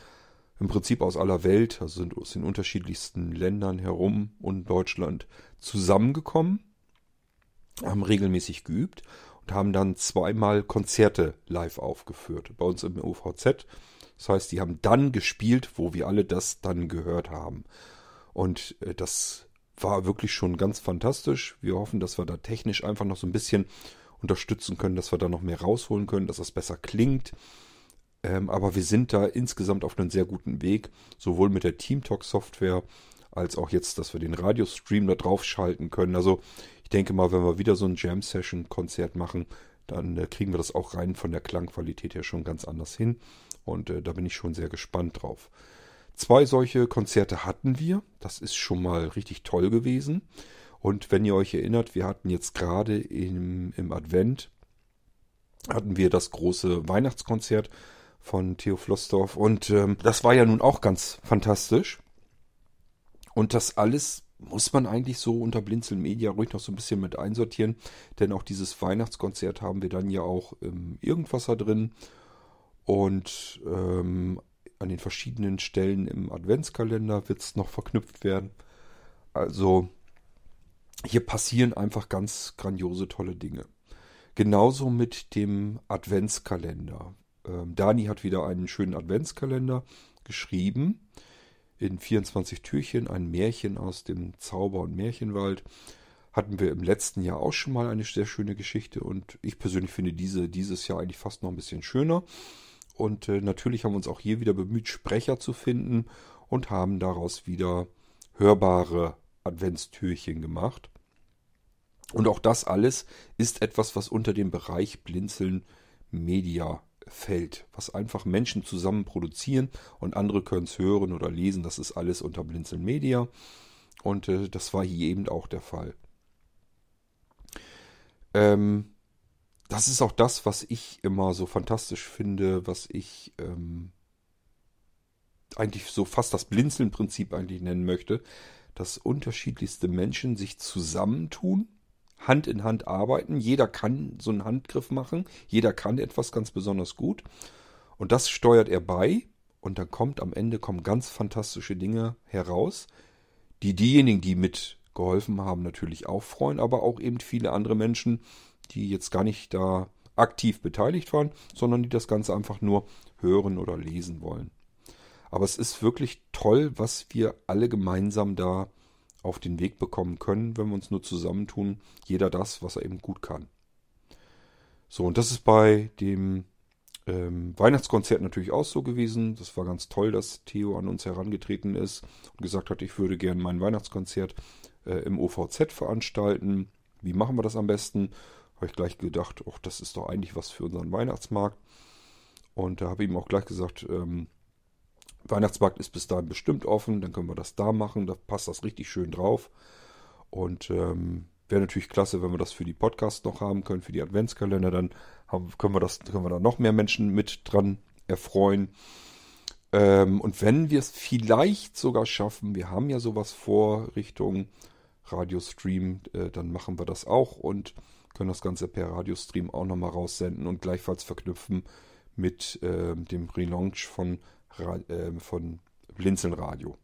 im Prinzip aus aller Welt, also sind aus den unterschiedlichsten Ländern herum und Deutschland zusammengekommen, haben regelmäßig geübt und haben dann zweimal Konzerte live aufgeführt bei uns im OVZ. Das heißt, die haben dann gespielt, wo wir alle das dann gehört haben. Und äh, das war wirklich schon ganz fantastisch. Wir hoffen, dass wir da technisch einfach noch so ein bisschen unterstützen können, dass wir da noch mehr rausholen können, dass das besser klingt. Ähm, aber wir sind da insgesamt auf einem sehr guten Weg, sowohl mit der TeamTalk-Software als auch jetzt, dass wir den Radiostream da drauf schalten können. Also ich denke mal, wenn wir wieder so ein Jam-Session-Konzert machen, dann äh, kriegen wir das auch rein von der Klangqualität her schon ganz anders hin. Und äh, da bin ich schon sehr gespannt drauf. Zwei solche Konzerte hatten wir. Das ist schon mal richtig toll gewesen. Und wenn ihr euch erinnert, wir hatten jetzt gerade im, im Advent, hatten wir das große Weihnachtskonzert von Theo Flossdorf. Und ähm, das war ja nun auch ganz fantastisch. Und das alles muss man eigentlich so unter Blinzeln Media ruhig noch so ein bisschen mit einsortieren. Denn auch dieses Weihnachtskonzert haben wir dann ja auch im Irgendwasser drin. Und ähm, an den verschiedenen Stellen im Adventskalender wird es noch verknüpft werden. Also hier passieren einfach ganz grandiose, tolle Dinge. Genauso mit dem Adventskalender. Ähm, Dani hat wieder einen schönen Adventskalender geschrieben. In 24 Türchen ein Märchen aus dem Zauber- und Märchenwald. Hatten wir im letzten Jahr auch schon mal eine sehr schöne Geschichte und ich persönlich finde diese dieses Jahr eigentlich fast noch ein bisschen schöner. Und äh, natürlich haben wir uns auch hier wieder bemüht, Sprecher zu finden und haben daraus wieder hörbare Adventstürchen gemacht. Und auch das alles ist etwas, was unter dem Bereich Blinzeln Media fällt, was einfach Menschen zusammen produzieren und andere können es hören oder lesen. Das ist alles unter Blinzeln Media und äh, das war hier eben auch der Fall. Ähm, das ist auch das, was ich immer so fantastisch finde, was ich ähm, eigentlich so fast das Blinzeln-Prinzip eigentlich nennen möchte, dass unterschiedlichste Menschen sich zusammentun, Hand in Hand arbeiten. Jeder kann so einen Handgriff machen, jeder kann etwas ganz besonders gut. Und das steuert er bei und dann kommt am Ende kommen ganz fantastische Dinge heraus, die diejenigen, die mitgeholfen haben, natürlich auch freuen, aber auch eben viele andere Menschen, die jetzt gar nicht da aktiv beteiligt waren, sondern die das Ganze einfach nur hören oder lesen wollen. Aber es ist wirklich toll, was wir alle gemeinsam da auf den Weg bekommen können, wenn wir uns nur zusammentun. Jeder das, was er eben gut kann. So, und das ist bei dem Ähm, Weihnachtskonzert natürlich auch so gewesen. Das war ganz toll, dass Theo an uns herangetreten ist und gesagt hat, ich würde gerne mein Weihnachtskonzert äh, im OVZ veranstalten. Wie machen wir das am besten? Habe ich gleich gedacht, ach, das ist doch eigentlich was für unseren Weihnachtsmarkt. Und da habe ich ihm auch gleich gesagt, ähm, Weihnachtsmarkt ist bis dahin bestimmt offen, dann können wir das da machen, da passt das richtig schön drauf. Und ähm, wäre natürlich klasse, wenn wir das für die Podcasts noch haben können, für die Adventskalender, dann haben, können wir das, können wir da noch mehr Menschen mit dran erfreuen. Ähm, und wenn wir es vielleicht sogar schaffen, wir haben ja sowas vor Richtung Radiostream, äh, dann machen wir das auch und können das Ganze per Radiostream auch nochmal raussenden und gleichfalls verknüpfen mit äh, dem Relaunch von, äh, von Blinzeln Radio.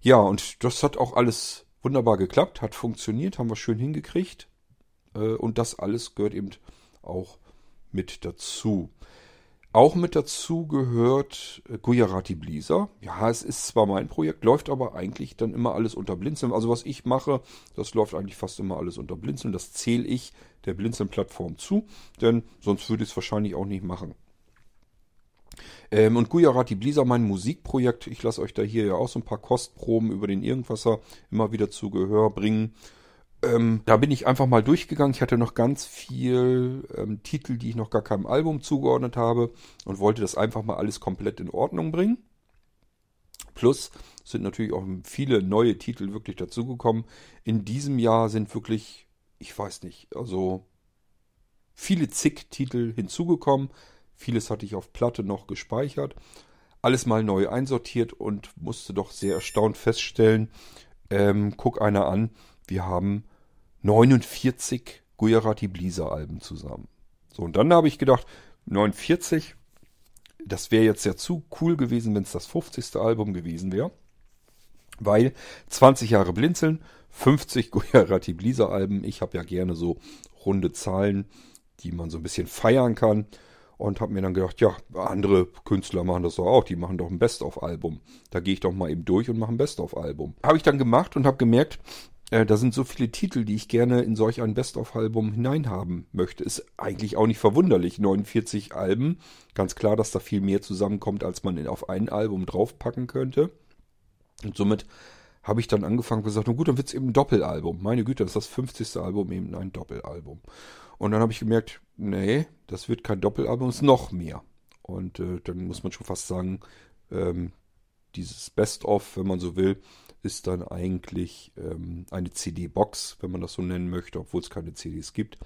Ja, und das hat auch alles wunderbar geklappt, hat funktioniert, haben wir schön hingekriegt. Äh, und das alles gehört eben auch mit dazu. Auch mit dazu gehört äh, Gujarati Blisa. Ja, es ist zwar mein Projekt, läuft aber eigentlich dann immer alles unter Blinzeln. Also was ich mache, das läuft eigentlich fast immer alles unter Blinzeln. Das zähle ich der Blinzeln-Plattform zu, denn sonst würde ich es wahrscheinlich auch nicht machen. Ähm, und Gujarati Blisa, mein Musikprojekt, ich lasse euch da hier ja auch so ein paar Kostproben über den Irgendwasser immer wieder zu Gehör bringen. Ähm, da bin ich einfach mal durchgegangen. Ich hatte noch ganz viel ähm, Titel, die ich noch gar keinem Album zugeordnet habe und wollte das einfach mal alles komplett in Ordnung bringen. Plus sind natürlich auch viele neue Titel wirklich dazugekommen. In diesem Jahr sind wirklich, ich weiß nicht, also viele zig Titel hinzugekommen. Vieles hatte ich auf Platte noch gespeichert. Alles mal neu einsortiert und musste doch sehr erstaunt feststellen, ähm, guck einer an, wir haben 49 Gujarati Blisa Alben zusammen. So, und dann habe ich gedacht, 49, das wäre jetzt ja zu cool gewesen, wenn es das 50. Album gewesen wäre. Weil 20 Jahre Blinzeln, 50 Gujarati Blisa Alben. Ich habe ja gerne so runde Zahlen, die man so ein bisschen feiern kann. Und habe mir dann gedacht, ja, andere Künstler machen das doch auch. Die machen doch ein Best-of-Album. Da gehe ich doch mal eben durch und mache ein Best-of-Album. Habe ich dann gemacht und habe gemerkt, äh, da sind so viele Titel, die ich gerne in solch ein Best-of-Album hineinhaben möchte. Ist eigentlich auch nicht verwunderlich. 49 Alben. Ganz klar, dass da viel mehr zusammenkommt, als man auf ein Album draufpacken könnte. Und somit habe ich dann angefangen und gesagt, na gut, dann wird es eben ein Doppelalbum. Meine Güte, das ist das 50. Album, eben ein Doppelalbum. Und dann habe ich gemerkt, nee, das wird kein Doppelalbum, es ist noch mehr. Und äh, dann muss man schon fast sagen, ähm, dieses Best-of, wenn man so will, ist dann eigentlich ähm, eine CD-Box, wenn man das so nennen möchte, obwohl es keine CDs gibt.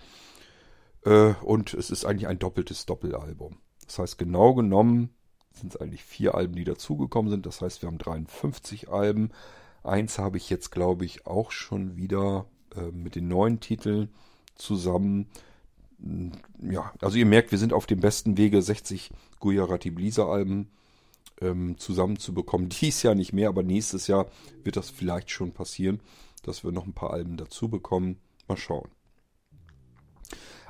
Äh, und es ist eigentlich ein doppeltes Doppelalbum. Das heißt, genau genommen sind es eigentlich vier Alben, die dazugekommen sind. Das heißt, wir haben 53 Alben. Eins habe ich jetzt, glaube ich, auch schon wieder äh, mit den neuen Titeln zusammen. Ja, also ihr merkt, wir sind auf dem besten Wege, 60 Gujarati Blisa Alben ähm, zusammenzubekommen. Dies Jahr nicht mehr, aber nächstes Jahr wird das vielleicht schon passieren, dass wir noch ein paar Alben dazu bekommen. Mal schauen.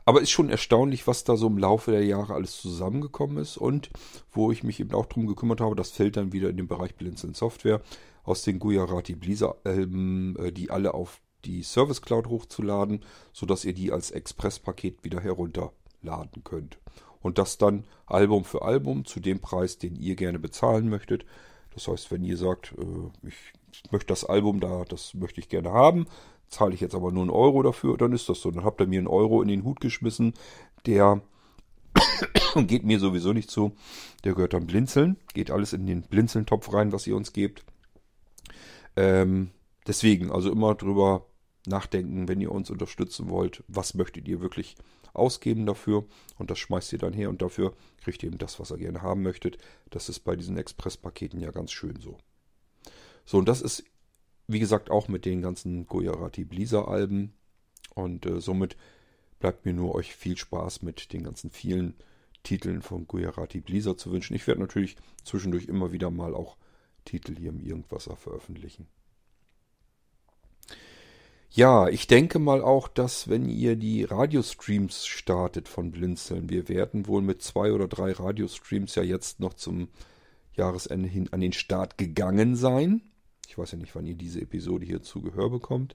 Aber ist schon erstaunlich, was da so im Laufe der Jahre alles zusammengekommen ist und wo ich mich eben auch drum gekümmert habe, das fällt dann wieder in den Bereich Blinzeln Software aus den Gujarati Blisa Alben, äh, die alle auf die Service Cloud hochzuladen, sodass ihr die als Express-Paket wieder herunterladen könnt und das dann Album für Album zu dem Preis, den ihr gerne bezahlen möchtet. Das heißt, wenn ihr sagt, äh, ich möchte das Album da, das möchte ich gerne haben, zahle ich jetzt aber nur einen Euro dafür, dann ist das so. Dann habt ihr mir einen Euro in den Hut geschmissen, der geht mir sowieso nicht zu. Der gehört dann Blinzeln, geht alles in den Blinzeln-Topf rein, was ihr uns gebt. Ähm, deswegen, also immer drüber nachdenken, wenn ihr uns unterstützen wollt, was möchtet ihr wirklich ausgeben dafür und das schmeißt ihr dann her und dafür kriegt ihr eben das, was ihr gerne haben möchtet. Das ist bei diesen Express-Paketen ja ganz schön so. So, und das ist, wie gesagt, auch mit den ganzen Gujarati Blisa-Alben und äh, somit bleibt mir nur euch viel Spaß mit den ganzen vielen Titeln von Gujarati Blisa zu wünschen. Ich werde natürlich zwischendurch immer wieder mal auch Titel hier im Irgendwasser veröffentlichen. Ja, ich denke mal auch, dass wenn ihr die Radiostreams startet von Blinzeln, wir werden wohl mit zwei oder drei Radiostreams ja jetzt noch zum Jahresende hin an den Start gegangen sein. Ich weiß ja nicht, wann ihr diese Episode hier zu Gehör bekommt.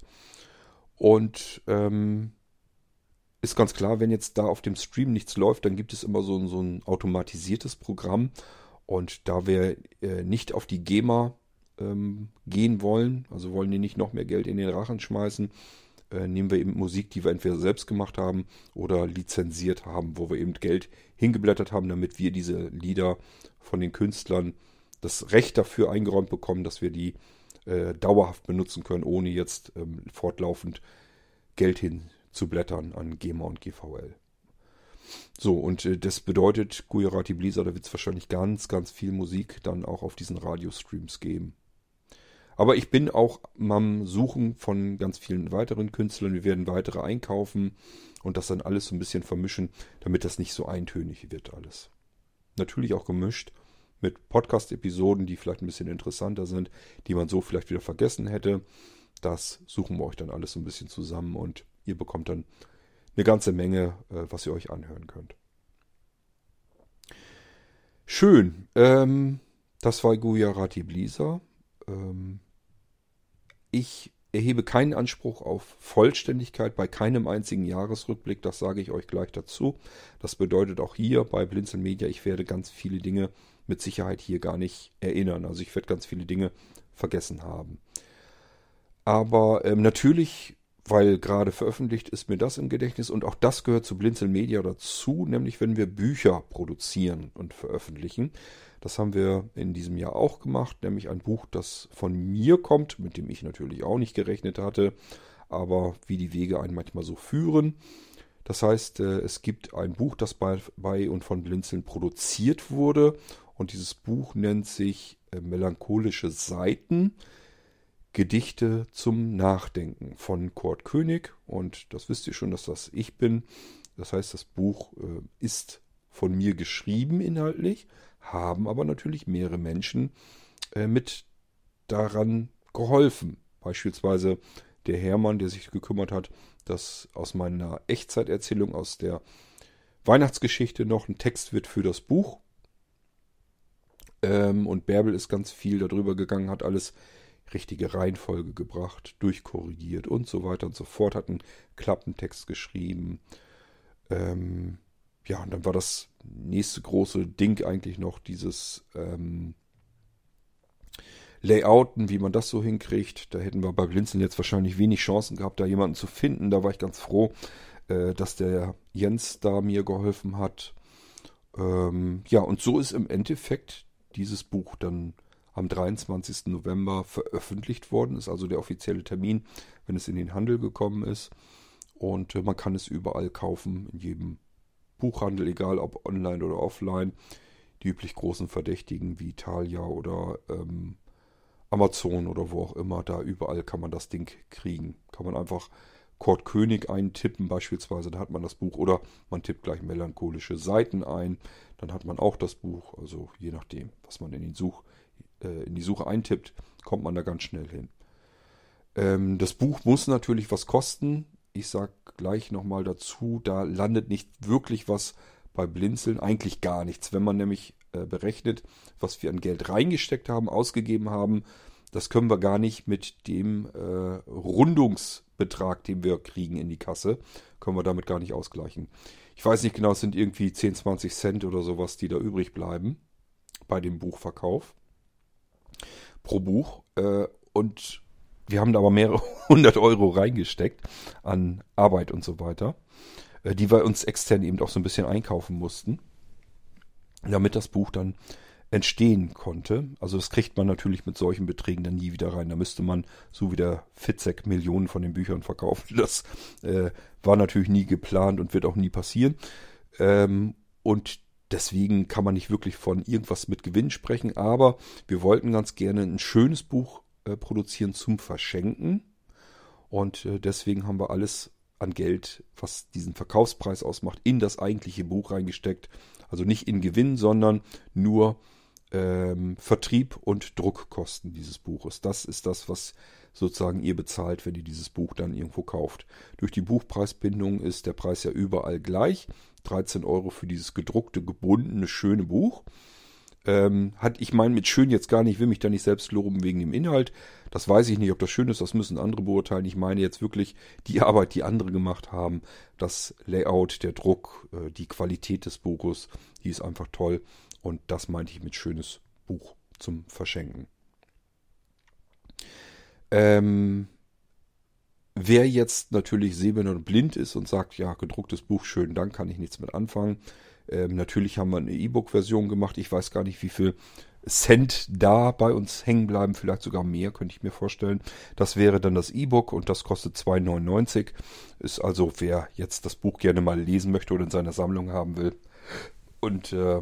Und ähm, ist ganz klar, wenn jetzt da auf dem Stream nichts läuft, dann gibt es immer so, so ein automatisiertes Programm. Und da wir äh, nicht auf die GEMA ähm, gehen wollen, also wollen die nicht noch mehr Geld in den Rachen schmeißen, äh, nehmen wir eben Musik, die wir entweder selbst gemacht haben oder lizenziert haben, wo wir eben Geld hingeblättert haben, damit wir diese Lieder von den Künstlern das Recht dafür eingeräumt bekommen, dass wir die äh, dauerhaft benutzen können, ohne jetzt ähm, fortlaufend Geld hinzublättern an GEMA und GVL. So, und äh, das bedeutet, Gujarati Blizzard, da wird es wahrscheinlich ganz, ganz viel Musik dann auch auf diesen Radiostreams geben. Aber ich bin auch am Suchen von ganz vielen weiteren Künstlern. Wir werden weitere einkaufen und das dann alles so ein bisschen vermischen, damit das nicht so eintönig wird alles. Natürlich auch gemischt mit Podcast-Episoden, die vielleicht ein bisschen interessanter sind, die man so vielleicht wieder vergessen hätte. Das suchen wir euch dann alles so ein bisschen zusammen und ihr bekommt dann eine ganze Menge, äh, was ihr euch anhören könnt. Schön. Ähm, das war Gujarati Blisa. Ähm, ich erhebe keinen Anspruch auf Vollständigkeit bei keinem einzigen Jahresrückblick, das sage ich euch gleich dazu. Das bedeutet auch hier bei Blinzeln Media, ich werde ganz viele Dinge mit Sicherheit hier gar nicht erinnern. Also ich werde ganz viele Dinge vergessen haben. Aber ähm, natürlich, weil gerade veröffentlicht ist mir das im Gedächtnis und auch das gehört zu Blinzeln Media dazu, nämlich wenn wir Bücher produzieren und veröffentlichen, das haben wir in diesem Jahr auch gemacht, nämlich ein Buch, das von mir kommt, mit dem ich natürlich auch nicht gerechnet hatte, aber wie die Wege einen manchmal so führen. Das heißt, äh, es gibt ein Buch, das bei, bei und von Blinzeln produziert wurde und dieses Buch nennt sich äh, Melancholische Seiten. Gedichte zum Nachdenken von Kurt König und das wisst ihr schon, dass das ich bin. Das heißt, das Buch äh, ist von mir geschrieben inhaltlich, haben aber natürlich mehrere Menschen äh, mit daran geholfen. Beispielsweise der Hermann, der sich gekümmert hat, dass aus meiner Echtzeiterzählung aus der Weihnachtsgeschichte noch ein Text wird für das Buch. Ähm, und Bärbel ist ganz viel darüber gegangen, hat alles richtige Reihenfolge gebracht, durchkorrigiert und so weiter und so fort, hat einen Klappentext geschrieben. Ähm, ja, und dann war das nächste große Ding eigentlich noch dieses ähm, Layouten, wie man das so hinkriegt. Da hätten wir bei Blinzeln jetzt wahrscheinlich wenig Chancen gehabt, da jemanden zu finden. Da war ich ganz froh, äh, dass der Jens da mir geholfen hat. Ähm, ja, und so ist im Endeffekt dieses Buch dann am 23. November veröffentlicht worden. Ist also der offizielle Termin, wenn es in den Handel gekommen ist. Und äh, man kann es überall kaufen, in jedem Buchhandel, egal ob online oder offline. Die üblich großen Verdächtigen wie Italia oder ähm, Amazon oder wo auch immer, da überall kann man das Ding kriegen. Kann man einfach Kurt König eintippen beispielsweise, da hat man das Buch. Oder man tippt gleich melancholische Seiten ein, dann hat man auch das Buch. Also je nachdem, was man in, Such, äh, in die Suche eintippt, kommt man da ganz schnell hin. Ähm, das Buch muss natürlich was kosten. Ich sage gleich nochmal dazu, da landet nicht wirklich was bei Blinzeln, eigentlich gar nichts. Wenn man nämlich äh, berechnet, was wir an Geld reingesteckt haben, ausgegeben haben, das können wir gar nicht mit dem äh, Rundungsbetrag, den wir kriegen in die Kasse, können wir damit gar nicht ausgleichen. Ich weiß nicht genau, es sind irgendwie 10, 20 Cent oder sowas, die da übrig bleiben bei dem Buchverkauf pro Buch. Äh, und wir haben da aber mehrere hundert Euro reingesteckt an Arbeit und so weiter, äh, die wir uns extern eben auch so ein bisschen einkaufen mussten, damit das Buch dann entstehen konnte. Also das kriegt man natürlich mit solchen Beträgen dann nie wieder rein. Da müsste man so wie der Fitzek Millionen von den Büchern verkaufen. Das äh, war natürlich nie geplant und wird auch nie passieren. Ähm, und deswegen kann man nicht wirklich von irgendwas mit Gewinn sprechen. Aber wir wollten ganz gerne ein schönes Buch produzieren zum Verschenken. Und äh, deswegen haben wir alles an Geld, was diesen Verkaufspreis ausmacht, in das eigentliche Buch reingesteckt. Also nicht in Gewinn, sondern nur ähm, Vertrieb und Druckkosten dieses Buches. Das ist das, was sozusagen ihr bezahlt, wenn ihr dieses Buch dann irgendwo kauft. Durch die Buchpreisbindung ist der Preis ja überall gleich. 13 Euro für dieses gedruckte, gebundene, schöne Buch. Ähm, hat, ich meine mit schön jetzt gar nicht, will mich da nicht selbst loben wegen dem Inhalt. Das weiß ich nicht, ob das schön ist, das müssen andere beurteilen. Ich meine jetzt wirklich die Arbeit, die andere gemacht haben. Das Layout, der Druck, äh, die Qualität des Buches, die ist einfach toll. Und das meinte ich mit schönes Buch zum Verschenken. Ähm, wer jetzt natürlich sehbehindert und blind ist und sagt, ja, gedrucktes Buch, schön, dann kann ich nichts mit anfangen. Ähm, natürlich haben wir eine E-Book-Version gemacht. Ich weiß gar nicht, wie viel Cent da bei uns hängen bleiben. Vielleicht sogar mehr, könnte ich mir vorstellen. Das wäre dann das E-Book und das kostet 2,99. Ist also, wer jetzt das Buch gerne mal lesen möchte oder in seiner Sammlung haben will und äh,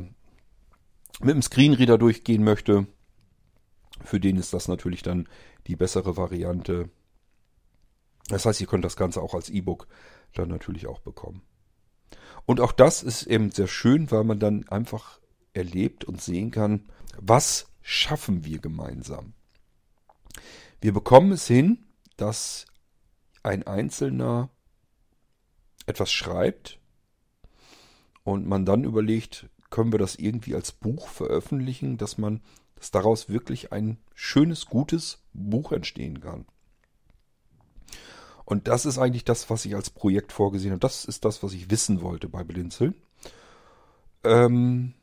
mit dem Screenreader durchgehen möchte, für den ist das natürlich dann die bessere Variante. Das heißt, ihr könnt das Ganze auch als E-Book dann natürlich auch bekommen. Und auch das ist eben sehr schön, weil man dann einfach erlebt und sehen kann, was schaffen wir gemeinsam. Wir bekommen es hin, dass ein Einzelner etwas schreibt und man dann überlegt, können wir das irgendwie als Buch veröffentlichen, dass man, dass daraus wirklich ein schönes, gutes Buch entstehen kann. Und das ist eigentlich das, was ich als Projekt vorgesehen habe. Das ist das, was ich wissen wollte bei Blinzeln. Ähm,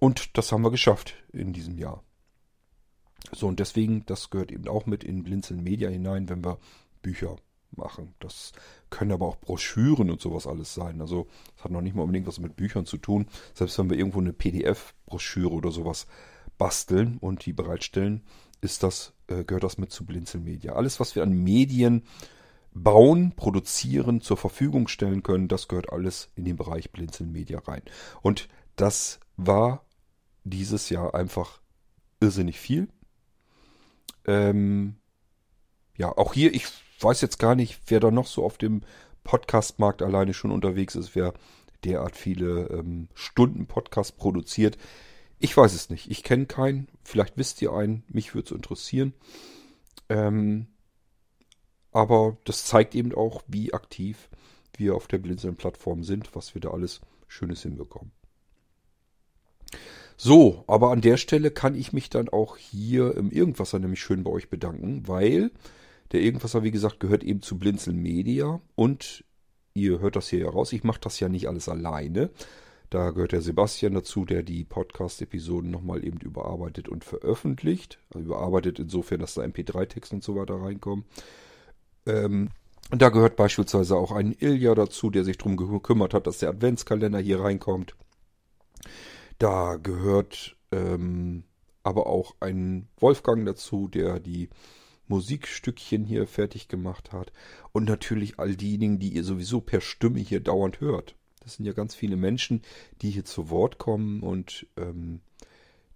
und das haben wir geschafft in diesem Jahr. So, und deswegen, das gehört eben auch mit in Blinzeln Media hinein, wenn wir Bücher machen. Das können aber auch Broschüren und sowas alles sein. Also, das hat noch nicht mal unbedingt was mit Büchern zu tun. Selbst wenn wir irgendwo eine PDF-Broschüre oder sowas basteln und die bereitstellen, ist das, äh, gehört das mit zu Blinzeln Media. Alles, was wir an Medien bauen, produzieren, zur Verfügung stellen können. Das gehört alles in den Bereich Blinzeln Media rein. Und das war dieses Jahr einfach irrsinnig viel. Ähm, ja, auch hier, ich weiß jetzt gar nicht, wer da noch so auf dem Podcast-Markt alleine schon unterwegs ist, wer derart viele ähm, Stunden Podcast produziert. Ich weiß es nicht. Ich kenne keinen. Vielleicht wisst ihr einen. Mich würde es interessieren. Ähm, aber das zeigt eben auch, wie aktiv wir auf der Blinzeln-Plattform sind, was wir da alles Schönes hinbekommen. So, aber an der Stelle kann ich mich dann auch hier im Irgendwasser nämlich schön bei euch bedanken, weil der Irgendwasser, wie gesagt, gehört eben zu Blinzeln Media und ihr hört das hier ja raus. Ich mache das ja nicht alles alleine. Da gehört der Sebastian dazu, der die Podcast-Episoden nochmal eben überarbeitet und veröffentlicht. Also überarbeitet insofern, dass da MP3-Text und so weiter reinkommen. Ähm, da gehört beispielsweise auch ein Ilja dazu, der sich darum gekümmert hat, dass der Adventskalender hier reinkommt. Da gehört ähm, aber auch ein Wolfgang dazu, der die Musikstückchen hier fertig gemacht hat. Und natürlich all diejenigen, die ihr sowieso per Stimme hier dauernd hört. Das sind ja ganz viele Menschen, die hier zu Wort kommen und ähm,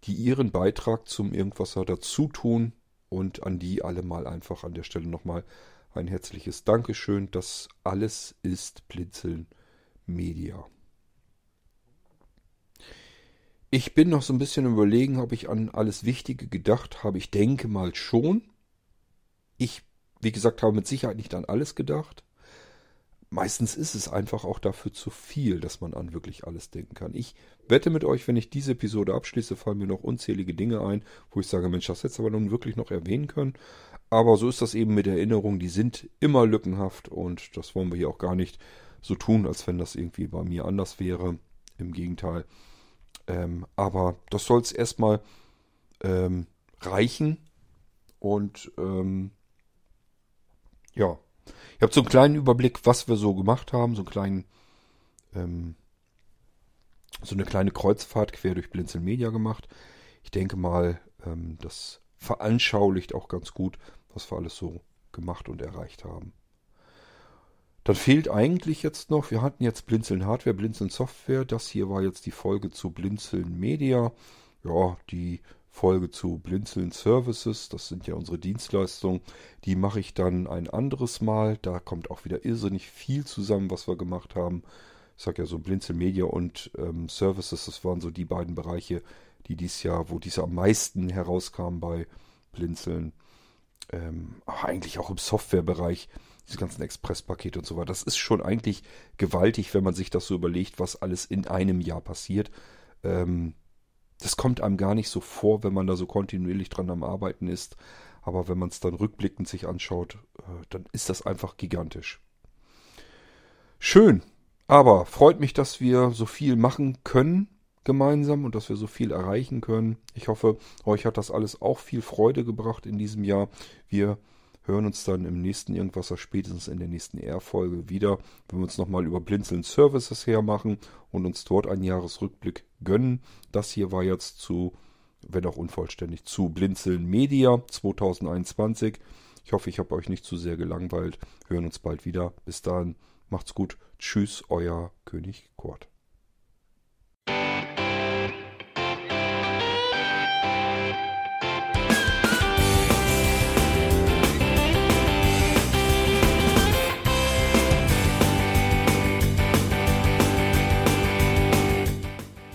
die ihren Beitrag zum Irgendwasser dazu tun und an die alle mal einfach an der Stelle nochmal ein herzliches Dankeschön. Das alles ist Blinzeln Media. Ich bin noch so ein bisschen überlegen, ob ich an alles Wichtige gedacht habe. Ich denke mal schon. Ich, wie gesagt, habe mit Sicherheit nicht an alles gedacht. Meistens ist es einfach auch dafür zu viel, dass man an wirklich alles denken kann. Ich wette mit euch, wenn ich diese Episode abschließe, fallen mir noch unzählige Dinge ein, wo ich sage, Mensch, das hätte aber nun wirklich noch erwähnen können. Aber so ist das eben mit Erinnerungen, die sind immer lückenhaft und das wollen wir hier auch gar nicht so tun, als wenn das irgendwie bei mir anders wäre. Im Gegenteil. Ähm, aber das soll es erstmal ähm, reichen. Und ähm, ja, ich habe so einen kleinen Überblick, was wir so gemacht haben, so einen kleinen, ähm, so eine kleine Kreuzfahrt quer durch Blinzeln Media gemacht. Ich denke mal, ähm, das veranschaulicht auch ganz gut, was wir alles so gemacht und erreicht haben. Dann fehlt eigentlich jetzt noch, wir hatten jetzt Blinzeln Hardware, Blinzeln Software. Das hier war jetzt die Folge zu Blinzeln Media. Ja, die Folge zu Blinzeln Services, das sind ja unsere Dienstleistungen. Die mache ich dann ein anderes Mal. Da kommt auch wieder irrsinnig viel zusammen, was wir gemacht haben. Ich sage ja so Blinzeln Media und ähm, Services, das waren so die beiden Bereiche, die dies Jahr, wo dies am meisten herauskam bei Blinzeln ähm, eigentlich auch im Softwarebereich, diese ganzen Expresspakete und so weiter. Das ist schon eigentlich gewaltig, wenn man sich das so überlegt, was alles in einem Jahr passiert. Ähm, das kommt einem gar nicht so vor, wenn man da so kontinuierlich dran am Arbeiten ist. Aber wenn man es dann rückblickend sich anschaut, äh, dann ist das einfach gigantisch. Schön. Aber freut mich, dass wir so viel machen können gemeinsam und dass wir so viel erreichen können. Ich hoffe, euch hat das alles auch viel Freude gebracht in diesem Jahr. Wir hören uns dann im nächsten Irgendwasser, spätestens in der nächsten R-Folge wieder, wenn wir uns nochmal über Blinzeln Services hermachen und uns dort einen Jahresrückblick gönnen. Das hier war jetzt zu, wenn auch unvollständig, zu Blinzeln Media 2021. Ich hoffe, ich habe euch nicht zu sehr gelangweilt. Hören uns bald wieder. Bis dahin, macht's gut. Tschüss, euer König Kurt.